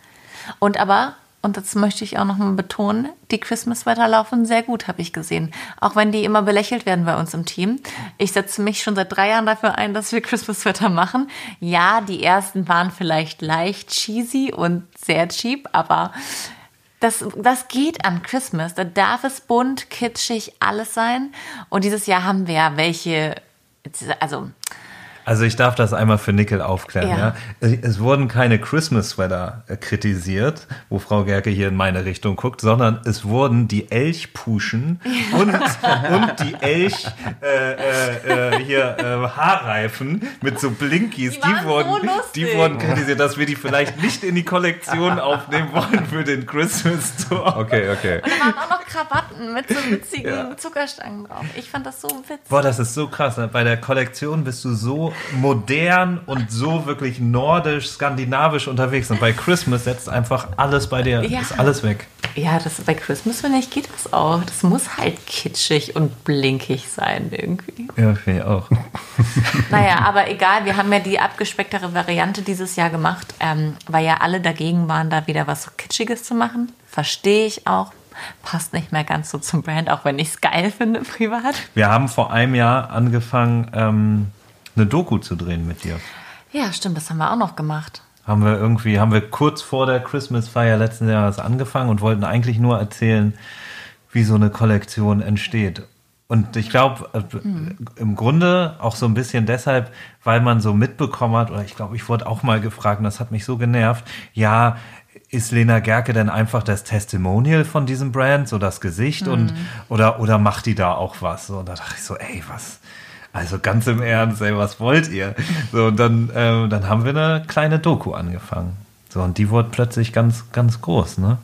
Und aber, und das möchte ich auch nochmal betonen, die Christmas-Sweater laufen sehr gut, habe ich gesehen. Auch wenn die immer belächelt werden bei uns im Team. Ich setze mich schon seit drei Jahren dafür ein, dass wir Christmas-Sweater machen. Ja, die ersten waren vielleicht leicht cheesy und sehr cheap, aber das, das geht an Christmas. Da darf es bunt, kitschig, alles sein. Und dieses Jahr haben wir ja welche, also Also ich darf das einmal für Nickel aufklären. Ja. Ja. Es wurden keine Christmas Sweater äh, kritisiert, wo Frau Gerke hier in meine Richtung guckt, sondern es wurden die Elchpuschen und, und die Elch äh, äh, äh, hier äh, Haarreifen mit so Blinkies, Die die, waren so wurden, lustig. die wurden kritisiert, dass wir die vielleicht nicht in die Kollektion aufnehmen wollen für den Christmas Store. Okay, okay. Da waren auch noch Krawatten mit so witzigen Ja. Zuckerstangen drauf. Ich fand das so witzig. Boah, das ist so krass. Ne? Bei der Kollektion bist du so modern und so wirklich nordisch, skandinavisch unterwegs. Und bei Christmas setzt einfach alles bei dir, Ja. ist alles weg. Ja, das, bei Christmas, finde ich, geht das auch. Das muss halt kitschig und blinkig sein irgendwie. Ja, finde ich auch. Naja, aber egal, wir haben ja die abgespecktere Variante dieses Jahr gemacht, ähm, weil ja alle dagegen waren, da wieder was Kitschiges zu machen. Verstehe ich auch. Passt nicht mehr ganz so zum Brand, auch wenn ich es geil finde privat. Wir haben vor einem Jahr angefangen, ähm, eine Doku zu drehen mit dir. Ja, stimmt, das haben wir auch noch gemacht. Haben wir irgendwie, haben wir kurz vor der Christmas-Feier letzten Jahres angefangen und wollten eigentlich nur erzählen, wie so eine Kollektion entsteht. Und ich glaube, äh, im Grunde auch so ein bisschen deshalb, weil man so mitbekommen hat, oder ich glaube, ich wurde auch mal gefragt, und das hat mich so genervt, ja, ist Lena Gerke denn einfach das Testimonial von diesem Brand, so das Gesicht und oder oder macht die da auch was? So, und da dachte ich so, ey, was? Also ganz im Ernst, ey, was wollt ihr? So, und dann, ähm, dann haben wir eine kleine Doku angefangen. So, und die wurde plötzlich ganz, ganz groß, ne?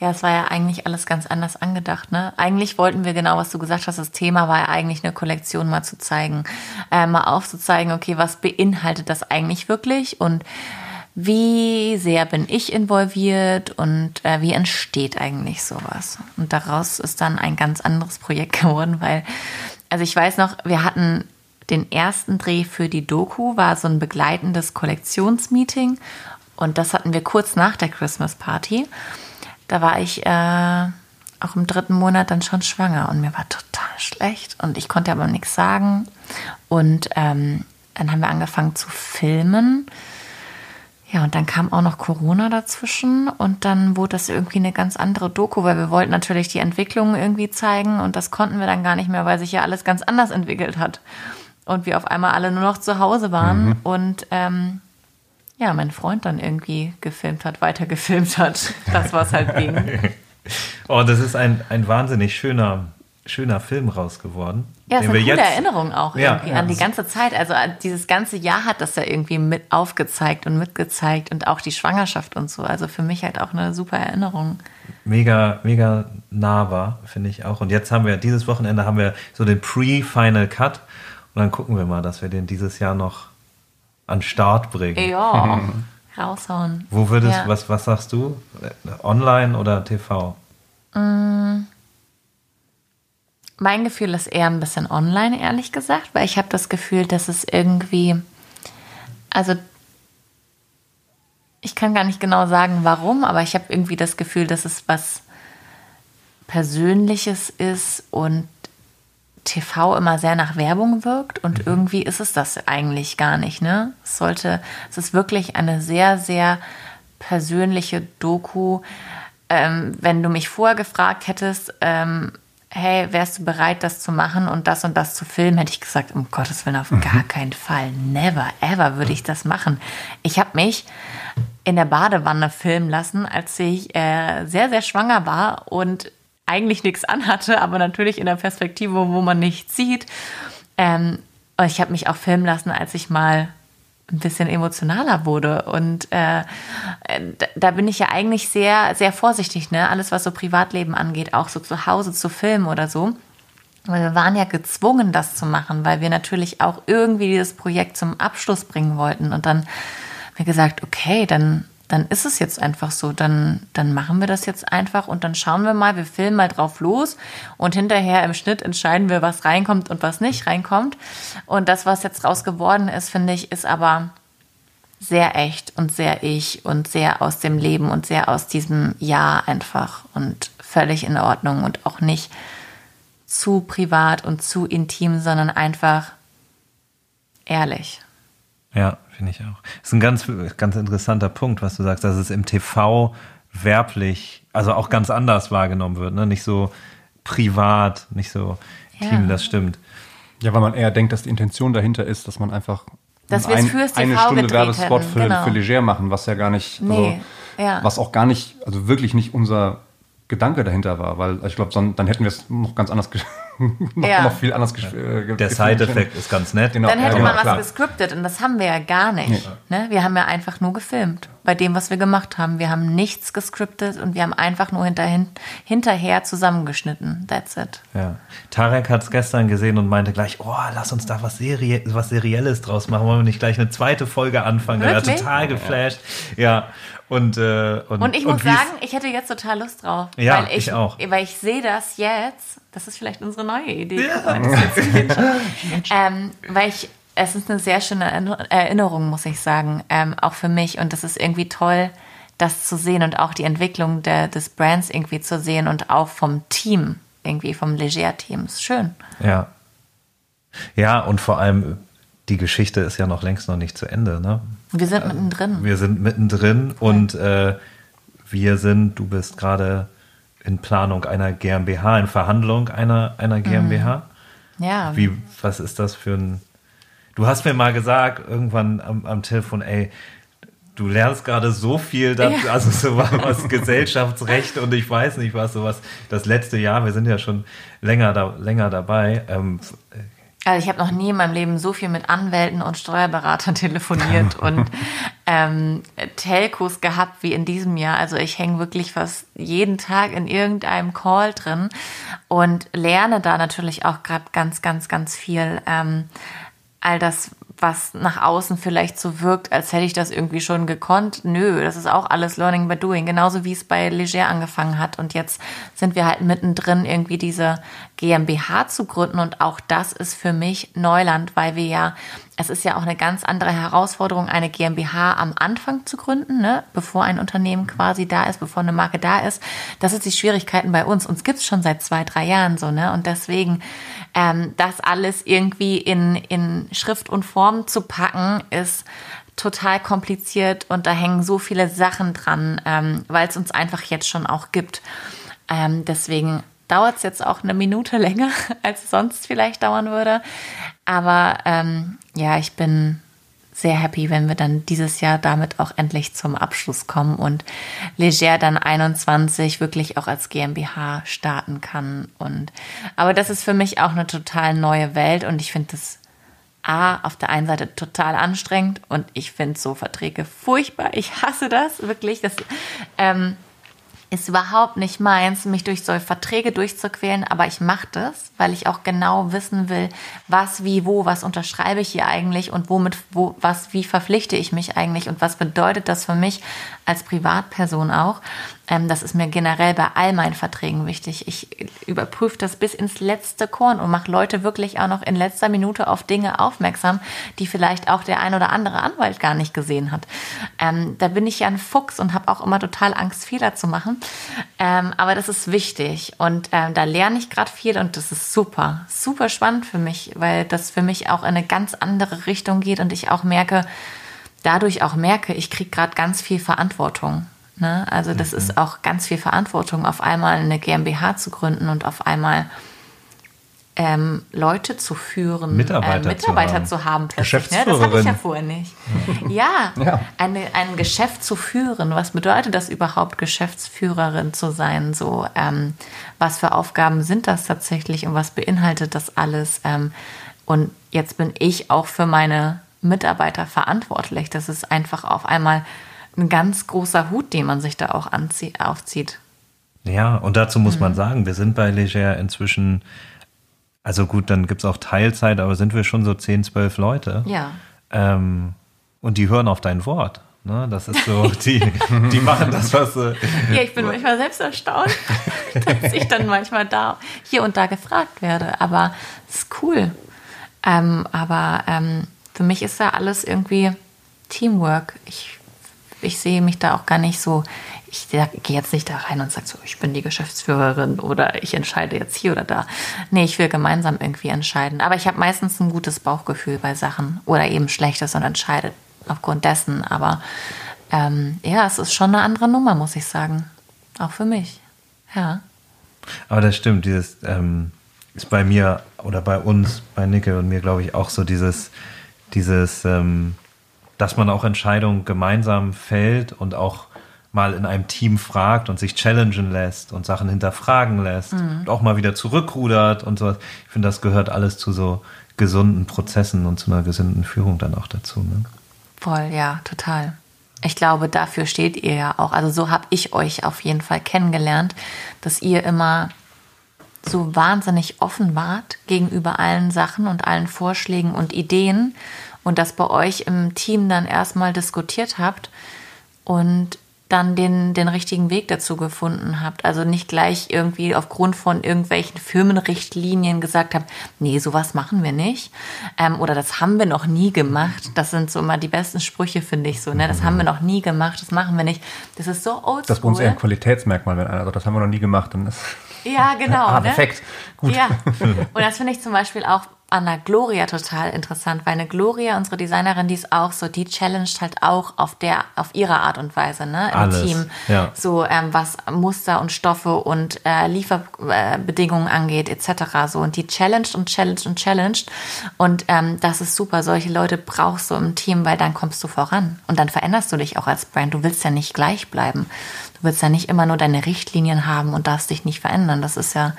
Ja, es war ja eigentlich alles ganz anders angedacht. Ne? Eigentlich wollten wir genau, was du gesagt hast. Das Thema war ja eigentlich eine Kollektion mal zu zeigen, äh, mal aufzuzeigen, okay, was beinhaltet das eigentlich wirklich und wie sehr bin ich involviert und äh, wie entsteht eigentlich sowas. Und daraus ist dann ein ganz anderes Projekt geworden, weil, also ich weiß noch, wir hatten den ersten Dreh für die Doku, war so ein begleitendes Kollektionsmeeting und das hatten wir kurz nach der Christmas Party. Da war ich äh, auch im dritten Monat dann schon schwanger und mir war total schlecht und ich konnte aber nichts sagen. Und ähm, dann haben wir angefangen zu filmen. Ja, und dann kam auch noch Corona dazwischen und dann wurde das irgendwie eine ganz andere Doku, weil wir wollten natürlich die Entwicklung irgendwie zeigen und das konnten wir dann gar nicht mehr, weil sich ja alles ganz anders entwickelt hat. Und wir auf einmal alle nur noch zu Hause waren und ähm, ja, mein Freund dann irgendwie gefilmt hat, weiter gefilmt hat. Das, was halt ging. Oh, das ist ein, ein wahnsinnig schöner, schöner Film raus geworden. Ja, ist eine coole jetzt- Erinnerung auch Ja, irgendwie ja. an die ganze Zeit. Also äh, dieses ganze Jahr hat das ja irgendwie mit aufgezeigt und mitgezeigt und auch die Schwangerschaft und so. Also für mich halt auch eine super Erinnerung. mega, mega nah war, finde ich auch. Und jetzt haben wir, dieses Wochenende haben wir so den Pre-Final Cut. Und dann gucken wir mal, dass wir den dieses Jahr noch an Start bringen. Ja, raushauen. Wo würdest, Ja. was, was sagst du? Online oder TV? Mein Gefühl ist eher ein bisschen online, ehrlich gesagt, weil ich habe das Gefühl, dass es irgendwie, also ich kann gar nicht genau sagen, warum, aber ich habe irgendwie das Gefühl, dass es was Persönliches ist und TV immer sehr nach Werbung wirkt und irgendwie ist es das eigentlich gar nicht, ne? Es sollte, es ist wirklich eine sehr, sehr persönliche Doku, ähm, wenn du mich vorher gefragt hättest, ähm, hey, wärst du bereit, das zu machen und das und das zu filmen, hätte ich gesagt, um Gottes Willen, auf mhm. gar keinen Fall. Never, ever würde ich das machen. Ich habe mich in der Badewanne filmen lassen, als ich äh, sehr, sehr schwanger war und eigentlich nichts anhatte, aber natürlich in der Perspektive, wo man nichts sieht. Ähm, ich habe mich auch filmen lassen, als ich mal ein bisschen emotionaler wurde. Und äh, da bin ich ja eigentlich sehr, sehr vorsichtig, ne? Alles, was so Privatleben angeht, auch so zu Hause zu filmen oder so. Weil wir waren ja gezwungen, das zu machen, weil wir natürlich auch irgendwie dieses Projekt zum Abschluss bringen wollten. Und dann haben wir gesagt, okay, dann dann ist es jetzt einfach so. Dann, dann machen wir das jetzt einfach und dann schauen wir mal, wir filmen mal drauf los und hinterher im Schnitt entscheiden wir, was reinkommt und was nicht reinkommt. Und das, was jetzt raus geworden ist, finde ich, ist aber sehr echt und sehr ich und sehr aus dem Leben und sehr aus diesem Jahr einfach und völlig in Ordnung und auch nicht zu privat und zu intim, sondern einfach ehrlich. Ja, finde ich auch. Das ist ein ganz, ganz interessanter Punkt, was du sagst, dass es im TV werblich, also auch ganz anders wahrgenommen wird, ne? Nicht so privat, nicht so intim, ja. das stimmt. Ja, weil man eher denkt, dass die Intention dahinter ist, dass man einfach dass ein, eine Stunde Werbespot für, genau. für Leger machen, was ja gar nicht, nee. also, ja. was auch gar nicht, also wirklich nicht unser Gedanke dahinter war, weil ich glaube, dann hätten wir es noch ganz anders noch, ja. noch, viel anders äh, Der Side-Effekt ist ganz nett. Genau. Dann hätte ja, man genau, was gescriptet und das haben wir ja gar nicht. Nee. Ne? Wir haben ja einfach nur gefilmt bei dem, was wir gemacht haben. Wir haben nichts gescriptet und wir haben einfach nur hinterhin, hinterher zusammengeschnitten. That's it. Ja. Tarek hat es gestern gesehen und meinte gleich, oh, lass uns da was, Serie, was Serielles draus machen. Wollen wir nicht gleich eine zweite Folge anfangen? Er war total geflasht. Ja. Und, äh, und, und ich und muss sagen, ich hätte jetzt total Lust drauf. Ja, weil ich, ich auch. Weil ich sehe das jetzt. Das ist vielleicht unsere neue Idee. Ja. ähm, weil ich, es ist eine sehr schöne Erinnerung, muss ich sagen, ähm, auch für mich. Und das ist irgendwie toll, das zu sehen und auch die Entwicklung der, des Brands irgendwie zu sehen und auch vom Team, irgendwie vom Leger-Team. Ist schön. Ja. Ja, und vor allem, die Geschichte ist ja noch längst noch nicht zu Ende. Ne? Wir sind mittendrin. Wir sind mittendrin und äh, wir sind, du bist gerade in Planung einer GmbH, in Verhandlung einer, einer GmbH. Mhm. Ja. Wie, was ist das für ein. Du hast mir mal gesagt, irgendwann am, am Telefon, ey, du lernst gerade so viel, dass, ja. also so was Gesellschaftsrecht und ich weiß nicht was, sowas. Das letzte Jahr, wir sind ja schon länger, da, länger dabei. Ähm, also ich habe noch nie in meinem Leben so viel mit Anwälten und Steuerberatern telefoniert und ähm, Telcos gehabt wie in diesem Jahr. Also ich hänge wirklich fast jeden Tag in irgendeinem Call drin und lerne da natürlich auch gerade ganz, ganz, ganz viel. Ähm, all das, was nach außen vielleicht so wirkt, als hätte ich das irgendwie schon gekonnt. Nö, das ist auch alles Learning by Doing. Genauso wie es bei Leger angefangen hat. Und jetzt sind wir halt mittendrin, irgendwie diese GmbH zu gründen. Und auch das ist für mich Neuland, weil wir ja, es ist ja auch eine ganz andere Herausforderung, eine GmbH am Anfang zu gründen, ne? bevor ein Unternehmen quasi da ist, bevor eine Marke da ist. Das ist die Schwierigkeiten bei uns. Uns gibt's schon seit zwei, drei Jahren so, ne? Und deswegen ähm, das alles irgendwie in, in Schrift und Form zu packen, ist total kompliziert und da hängen so viele Sachen dran, ähm, weil es uns einfach jetzt schon auch gibt. Ähm, deswegen dauert es jetzt auch eine Minute länger, als es sonst vielleicht dauern würde. Aber ähm, ja, ich bin sehr happy, wenn wir dann dieses Jahr damit auch endlich zum Abschluss kommen und Leger dann 21 wirklich auch als GmbH starten kann. Und aber das ist für mich auch eine total neue Welt und ich finde das A, auf der einen Seite total anstrengend und ich finde so Verträge furchtbar. Ich hasse das wirklich. Das, ähm, ist überhaupt nicht meins, mich durch solche Verträge durchzuquälen, aber ich mache das, weil ich auch genau wissen will, was, wie, wo, was unterschreibe ich hier eigentlich und womit, wo, was, wie verpflichte ich mich eigentlich und was bedeutet das für mich als Privatperson auch. Ähm, das ist mir generell bei all meinen Verträgen wichtig. Ich überprüfe das bis ins letzte Korn und mache Leute wirklich auch noch in letzter Minute auf Dinge aufmerksam, die vielleicht auch der ein oder andere Anwalt gar nicht gesehen hat. Ähm, da bin ich ja ein Fuchs und habe auch immer total Angst, Fehler zu machen. Ähm, aber das ist wichtig und ähm, da lerne ich gerade viel und das ist super, super spannend für mich, weil das für mich auch in eine ganz andere Richtung geht und ich auch merke, dadurch auch merke, ich kriege gerade ganz viel Verantwortung. Ne? Also das mhm. ist auch ganz viel Verantwortung, auf einmal eine GmbH zu gründen und auf einmal ähm, Leute zu führen, Mitarbeiter, äh, Mitarbeiter zu haben, zu haben plötzlich. Ne? Das hatte ich ja vorher nicht. ja, ja. Eine, ein Geschäft zu führen. Was bedeutet das überhaupt, Geschäftsführerin zu sein? So, ähm, was für Aufgaben sind das tatsächlich und was beinhaltet das alles? Ähm, und jetzt bin ich auch für meine Mitarbeiter verantwortlich. Das ist einfach auf einmal ein ganz großer Hut, den man sich da auch aufzieht. Ja, und dazu muss mhm. man sagen, wir sind bei Leger inzwischen also gut, dann gibt es auch Teilzeit, aber sind wir schon so 10, 12 Leute. Ja. Ähm, und die hören auf dein Wort. Ne? Das ist so, die, die machen das, was. Äh, ja, ich bin manchmal selbst erstaunt, dass ich dann manchmal da hier und da gefragt werde. Aber es ist cool. Ähm, aber ähm, für mich ist da alles irgendwie Teamwork. Ich, ich sehe mich da auch gar nicht so ich gehe jetzt nicht da rein und sage so, ich bin die Geschäftsführerin oder ich entscheide jetzt hier oder da. Nee, ich will gemeinsam irgendwie entscheiden. Aber ich habe meistens ein gutes Bauchgefühl bei Sachen oder eben schlechtes und entscheide aufgrund dessen. Aber ähm, ja, es ist schon eine andere Nummer, muss ich sagen. Auch für mich. Ja. Aber das stimmt, dieses ähm, ist bei mir oder bei uns, bei Nicke und mir, glaube ich, auch so dieses, dieses, ähm, dass man auch Entscheidungen gemeinsam fällt und auch mal in einem Team fragt und sich challengen lässt und Sachen hinterfragen lässt mhm. und auch mal wieder zurückrudert und sowas. Ich finde, das gehört alles zu so gesunden Prozessen und zu einer gesunden Führung dann auch dazu. Ne? Voll, ja, total. Ich glaube, dafür steht ihr ja auch. Also so habe ich euch auf jeden Fall kennengelernt, dass ihr immer so wahnsinnig offen wart gegenüber allen Sachen und allen Vorschlägen und Ideen und das bei euch im Team dann erstmal diskutiert habt und dann den, den richtigen Weg dazu gefunden habt. Also nicht gleich irgendwie aufgrund von irgendwelchen Firmenrichtlinien gesagt habt, nee, sowas machen wir nicht. Ähm, oder das haben wir noch nie gemacht. Das sind so immer die besten Sprüche, finde ich so. Ne? Das haben wir noch nie gemacht, das machen wir nicht. Das ist so oldschool. Das ist bei uns eher ein Qualitätsmerkmal, wenn einer sagt, das haben wir noch nie gemacht, dann ist. Ja, genau. ah, ne? perfekt. Gut. Ja. Und das finde ich zum Beispiel auch an der Gloria total interessant, weil eine Gloria, unsere Designerin, die ist auch so, die challenged halt auch auf der, auf ihre Art und Weise, ne, im Alles, Team. Ja. So, ähm, was Muster und Stoffe und äh, Lieferbedingungen angeht, etc. So, und die challenged und challenged und challenged. Und ähm, das ist super. Solche Leute brauchst du im Team, weil dann kommst du voran. Und dann veränderst du dich auch als Brand. Du willst ja nicht gleich bleiben. Du willst ja nicht immer nur deine Richtlinien haben und darfst dich nicht verändern. Das ist ja,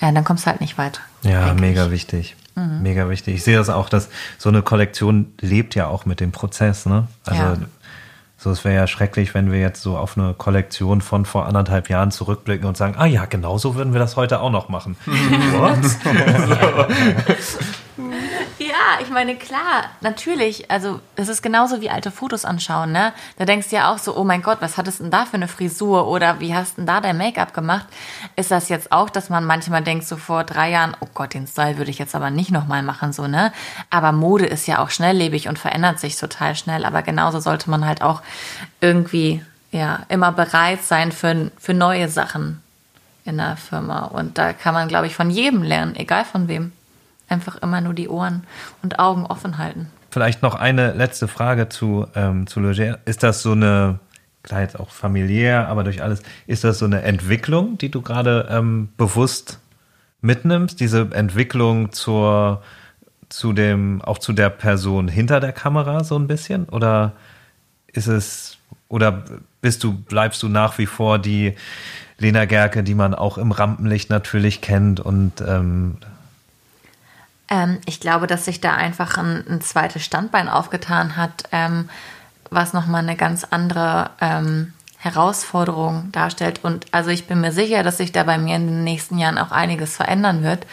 ja dann kommst du halt nicht weit. Ja, mega wichtig. Mhm. Mega wichtig. Ich sehe das auch, dass so eine Kollektion lebt ja auch mit dem Prozess. Ne? Also ja. so, es wäre ja schrecklich, wenn wir jetzt so auf eine Kollektion von vor anderthalb Jahren zurückblicken und sagen, ah ja, genau so würden wir das heute auch noch machen. What? Ja, ich meine, klar, natürlich. Also, es ist genauso wie alte Fotos anschauen, ne? Da denkst du ja auch so, oh mein Gott, was hattest du denn da für eine Frisur? Oder wie hast du denn da dein Make-up gemacht? Ist das jetzt auch, dass man manchmal denkt, so vor drei Jahren, oh Gott, den Style würde ich jetzt aber nicht nochmal machen, so, ne? Aber Mode ist ja auch schnelllebig und verändert sich total schnell. Aber genauso sollte man halt auch irgendwie, ja, immer bereit sein für, für neue Sachen in der Firma. Und da kann man, glaube ich, von jedem lernen, egal von wem einfach immer nur die Ohren und Augen offen halten. Vielleicht noch eine letzte Frage zu, ähm, zu Leger. Ist das so eine, klar jetzt auch familiär, aber durch alles, ist das so eine Entwicklung, die du gerade ähm, bewusst mitnimmst? Diese Entwicklung zur, zu dem, auch zu der Person hinter der Kamera so ein bisschen? Oder ist es, oder bist du, bleibst du nach wie vor die Lena Gerke, die man auch im Rampenlicht natürlich kennt und ähm, ähm, ich glaube, dass sich da einfach ein, ein zweites Standbein aufgetan hat, ähm, was nochmal eine ganz andere ähm, Herausforderung darstellt. Und also ich bin mir sicher, dass sich da bei mir in den nächsten Jahren auch einiges verändern wird.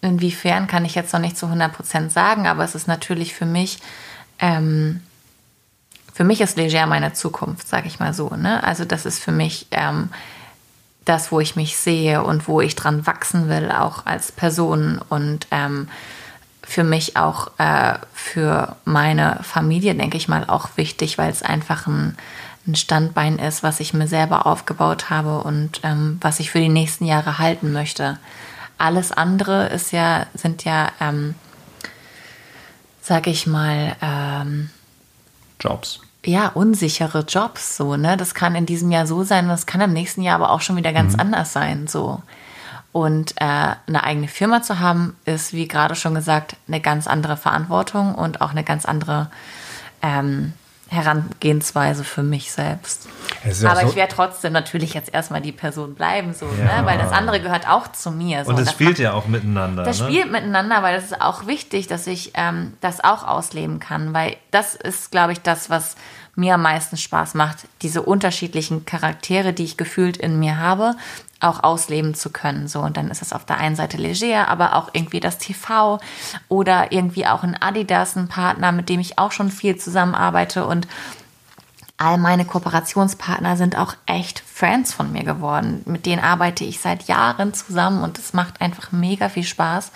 Inwiefern kann ich jetzt noch nicht zu 100 Prozent sagen, aber es ist natürlich für mich, ähm, für mich ist Leger meine Zukunft, sage ich mal so. Ne? Also das ist für mich ähm, das, wo ich mich sehe und wo ich dran wachsen will, auch als Person und ähm, für mich auch äh, für meine Familie, denke ich mal, auch wichtig, weil es einfach ein, ein, Standbein ist, was ich mir selber aufgebaut habe und ähm, was ich für die nächsten Jahre halten möchte. Alles andere ist ja, sind ja, ähm, sag ich mal, ähm, Jobs. Ja, unsichere Jobs so, ne? Das kann in diesem Jahr so sein, das kann im nächsten Jahr aber auch schon wieder ganz mhm. anders sein, so. Und äh, eine eigene Firma zu haben, ist, wie gerade schon gesagt, eine ganz andere Verantwortung und auch eine ganz andere ähm, Herangehensweise für mich selbst. Aber so ich werde trotzdem natürlich jetzt erstmal die Person bleiben, so, ja. ne? weil das andere gehört auch zu mir. So. Und es spielt macht, ja auch miteinander. Das ne? spielt miteinander, weil das ist auch wichtig, dass ich ähm, das auch ausleben kann, weil das ist, glaube ich, das, was mir am meisten Spaß macht, diese unterschiedlichen Charaktere, die ich gefühlt in mir habe, auch ausleben zu können. So, und dann ist es auf der einen Seite leger, aber auch irgendwie das TV oder irgendwie auch ein Adidas, ein Partner, mit dem ich auch schon viel zusammenarbeite und all meine Kooperationspartner sind auch echt Friends von mir geworden. Mit denen arbeite ich seit Jahren zusammen und es macht einfach mega viel Spaß.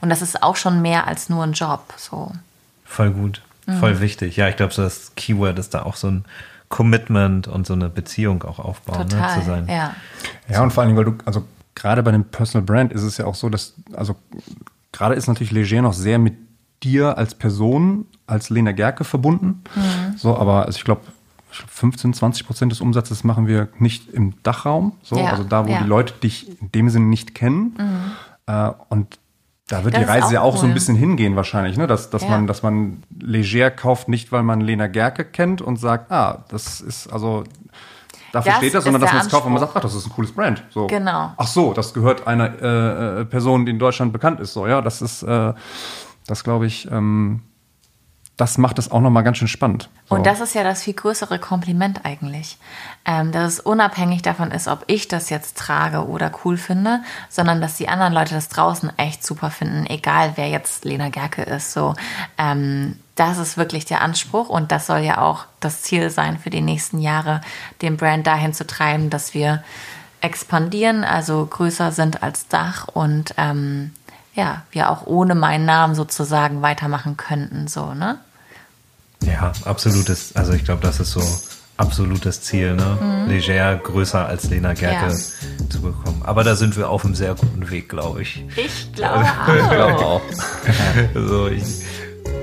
Und das ist auch schon mehr als nur ein Job. So. Voll gut, voll mhm. wichtig. Ja, ich glaube, so das Keyword ist da auch so ein Commitment und so eine Beziehung auch aufbauen Total, ne, zu sein. Ja. ja, und vor allem, weil du, also gerade bei dem Personal Brand ist es ja auch so, dass, also gerade ist natürlich Leger noch sehr mit dir als Person, als Lena Gerke verbunden. Mhm. So, aber also ich glaube, 15, 20 Prozent des Umsatzes machen wir nicht im Dachraum, so, ja, also da, wo ja. die Leute dich in dem Sinne nicht kennen. Mhm. Äh, und da wird das die Reise ja auch cool. so ein bisschen hingehen wahrscheinlich, ne? dass, dass, ja. man, dass man leger kauft, nicht weil man Lena Gerke kennt und sagt, ah, das ist also dafür das steht das, sondern dass man es kauft und man sagt, ach, das ist ein cooles Brand. So. Genau. Ach so, das gehört einer äh, äh Person, die in Deutschland bekannt ist. So, ja, das ist, äh, das glaube ich, ähm, das macht es auch nochmal ganz schön spannend. So. Und das ist ja das viel größere Kompliment eigentlich. Ähm, dass es unabhängig davon ist, ob ich das jetzt trage oder cool finde, sondern dass die anderen Leute das draußen echt super finden, egal wer jetzt Lena Gerke ist. So, ähm, das ist wirklich der Anspruch und das soll ja auch das Ziel sein für die nächsten Jahre, den Brand dahin zu treiben, dass wir expandieren, also größer sind als Dach und ähm, ja, wir auch ohne meinen Namen sozusagen weitermachen könnten, so, ne? Ja, absolutes, also ich glaube, das ist so absolutes Ziel, ne? Mhm. Leger größer als Lena Gerke ja. zu bekommen. Aber da sind wir auf einem sehr guten Weg, glaube ich. Ich glaube auch. ich glaube auch. also ich,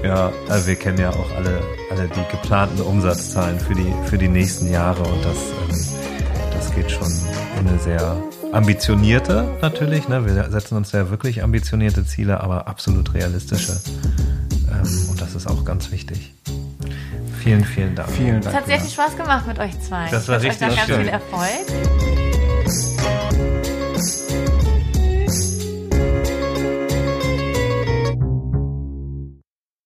ja, also wir kennen ja auch alle, alle die geplanten Umsatzzahlen für die, für die nächsten Jahre und das, ähm, das geht schon in eine sehr ambitionierte natürlich. Ne? Wir setzen uns ja wirklich ambitionierte Ziele, aber absolut realistische. Ähm, und das ist auch ganz wichtig. Vielen, vielen Dank. Vielen Dank. Es hat sehr viel Spaß gemacht mit euch zwei. Das war ich richtig euch ganz viel Erfolg.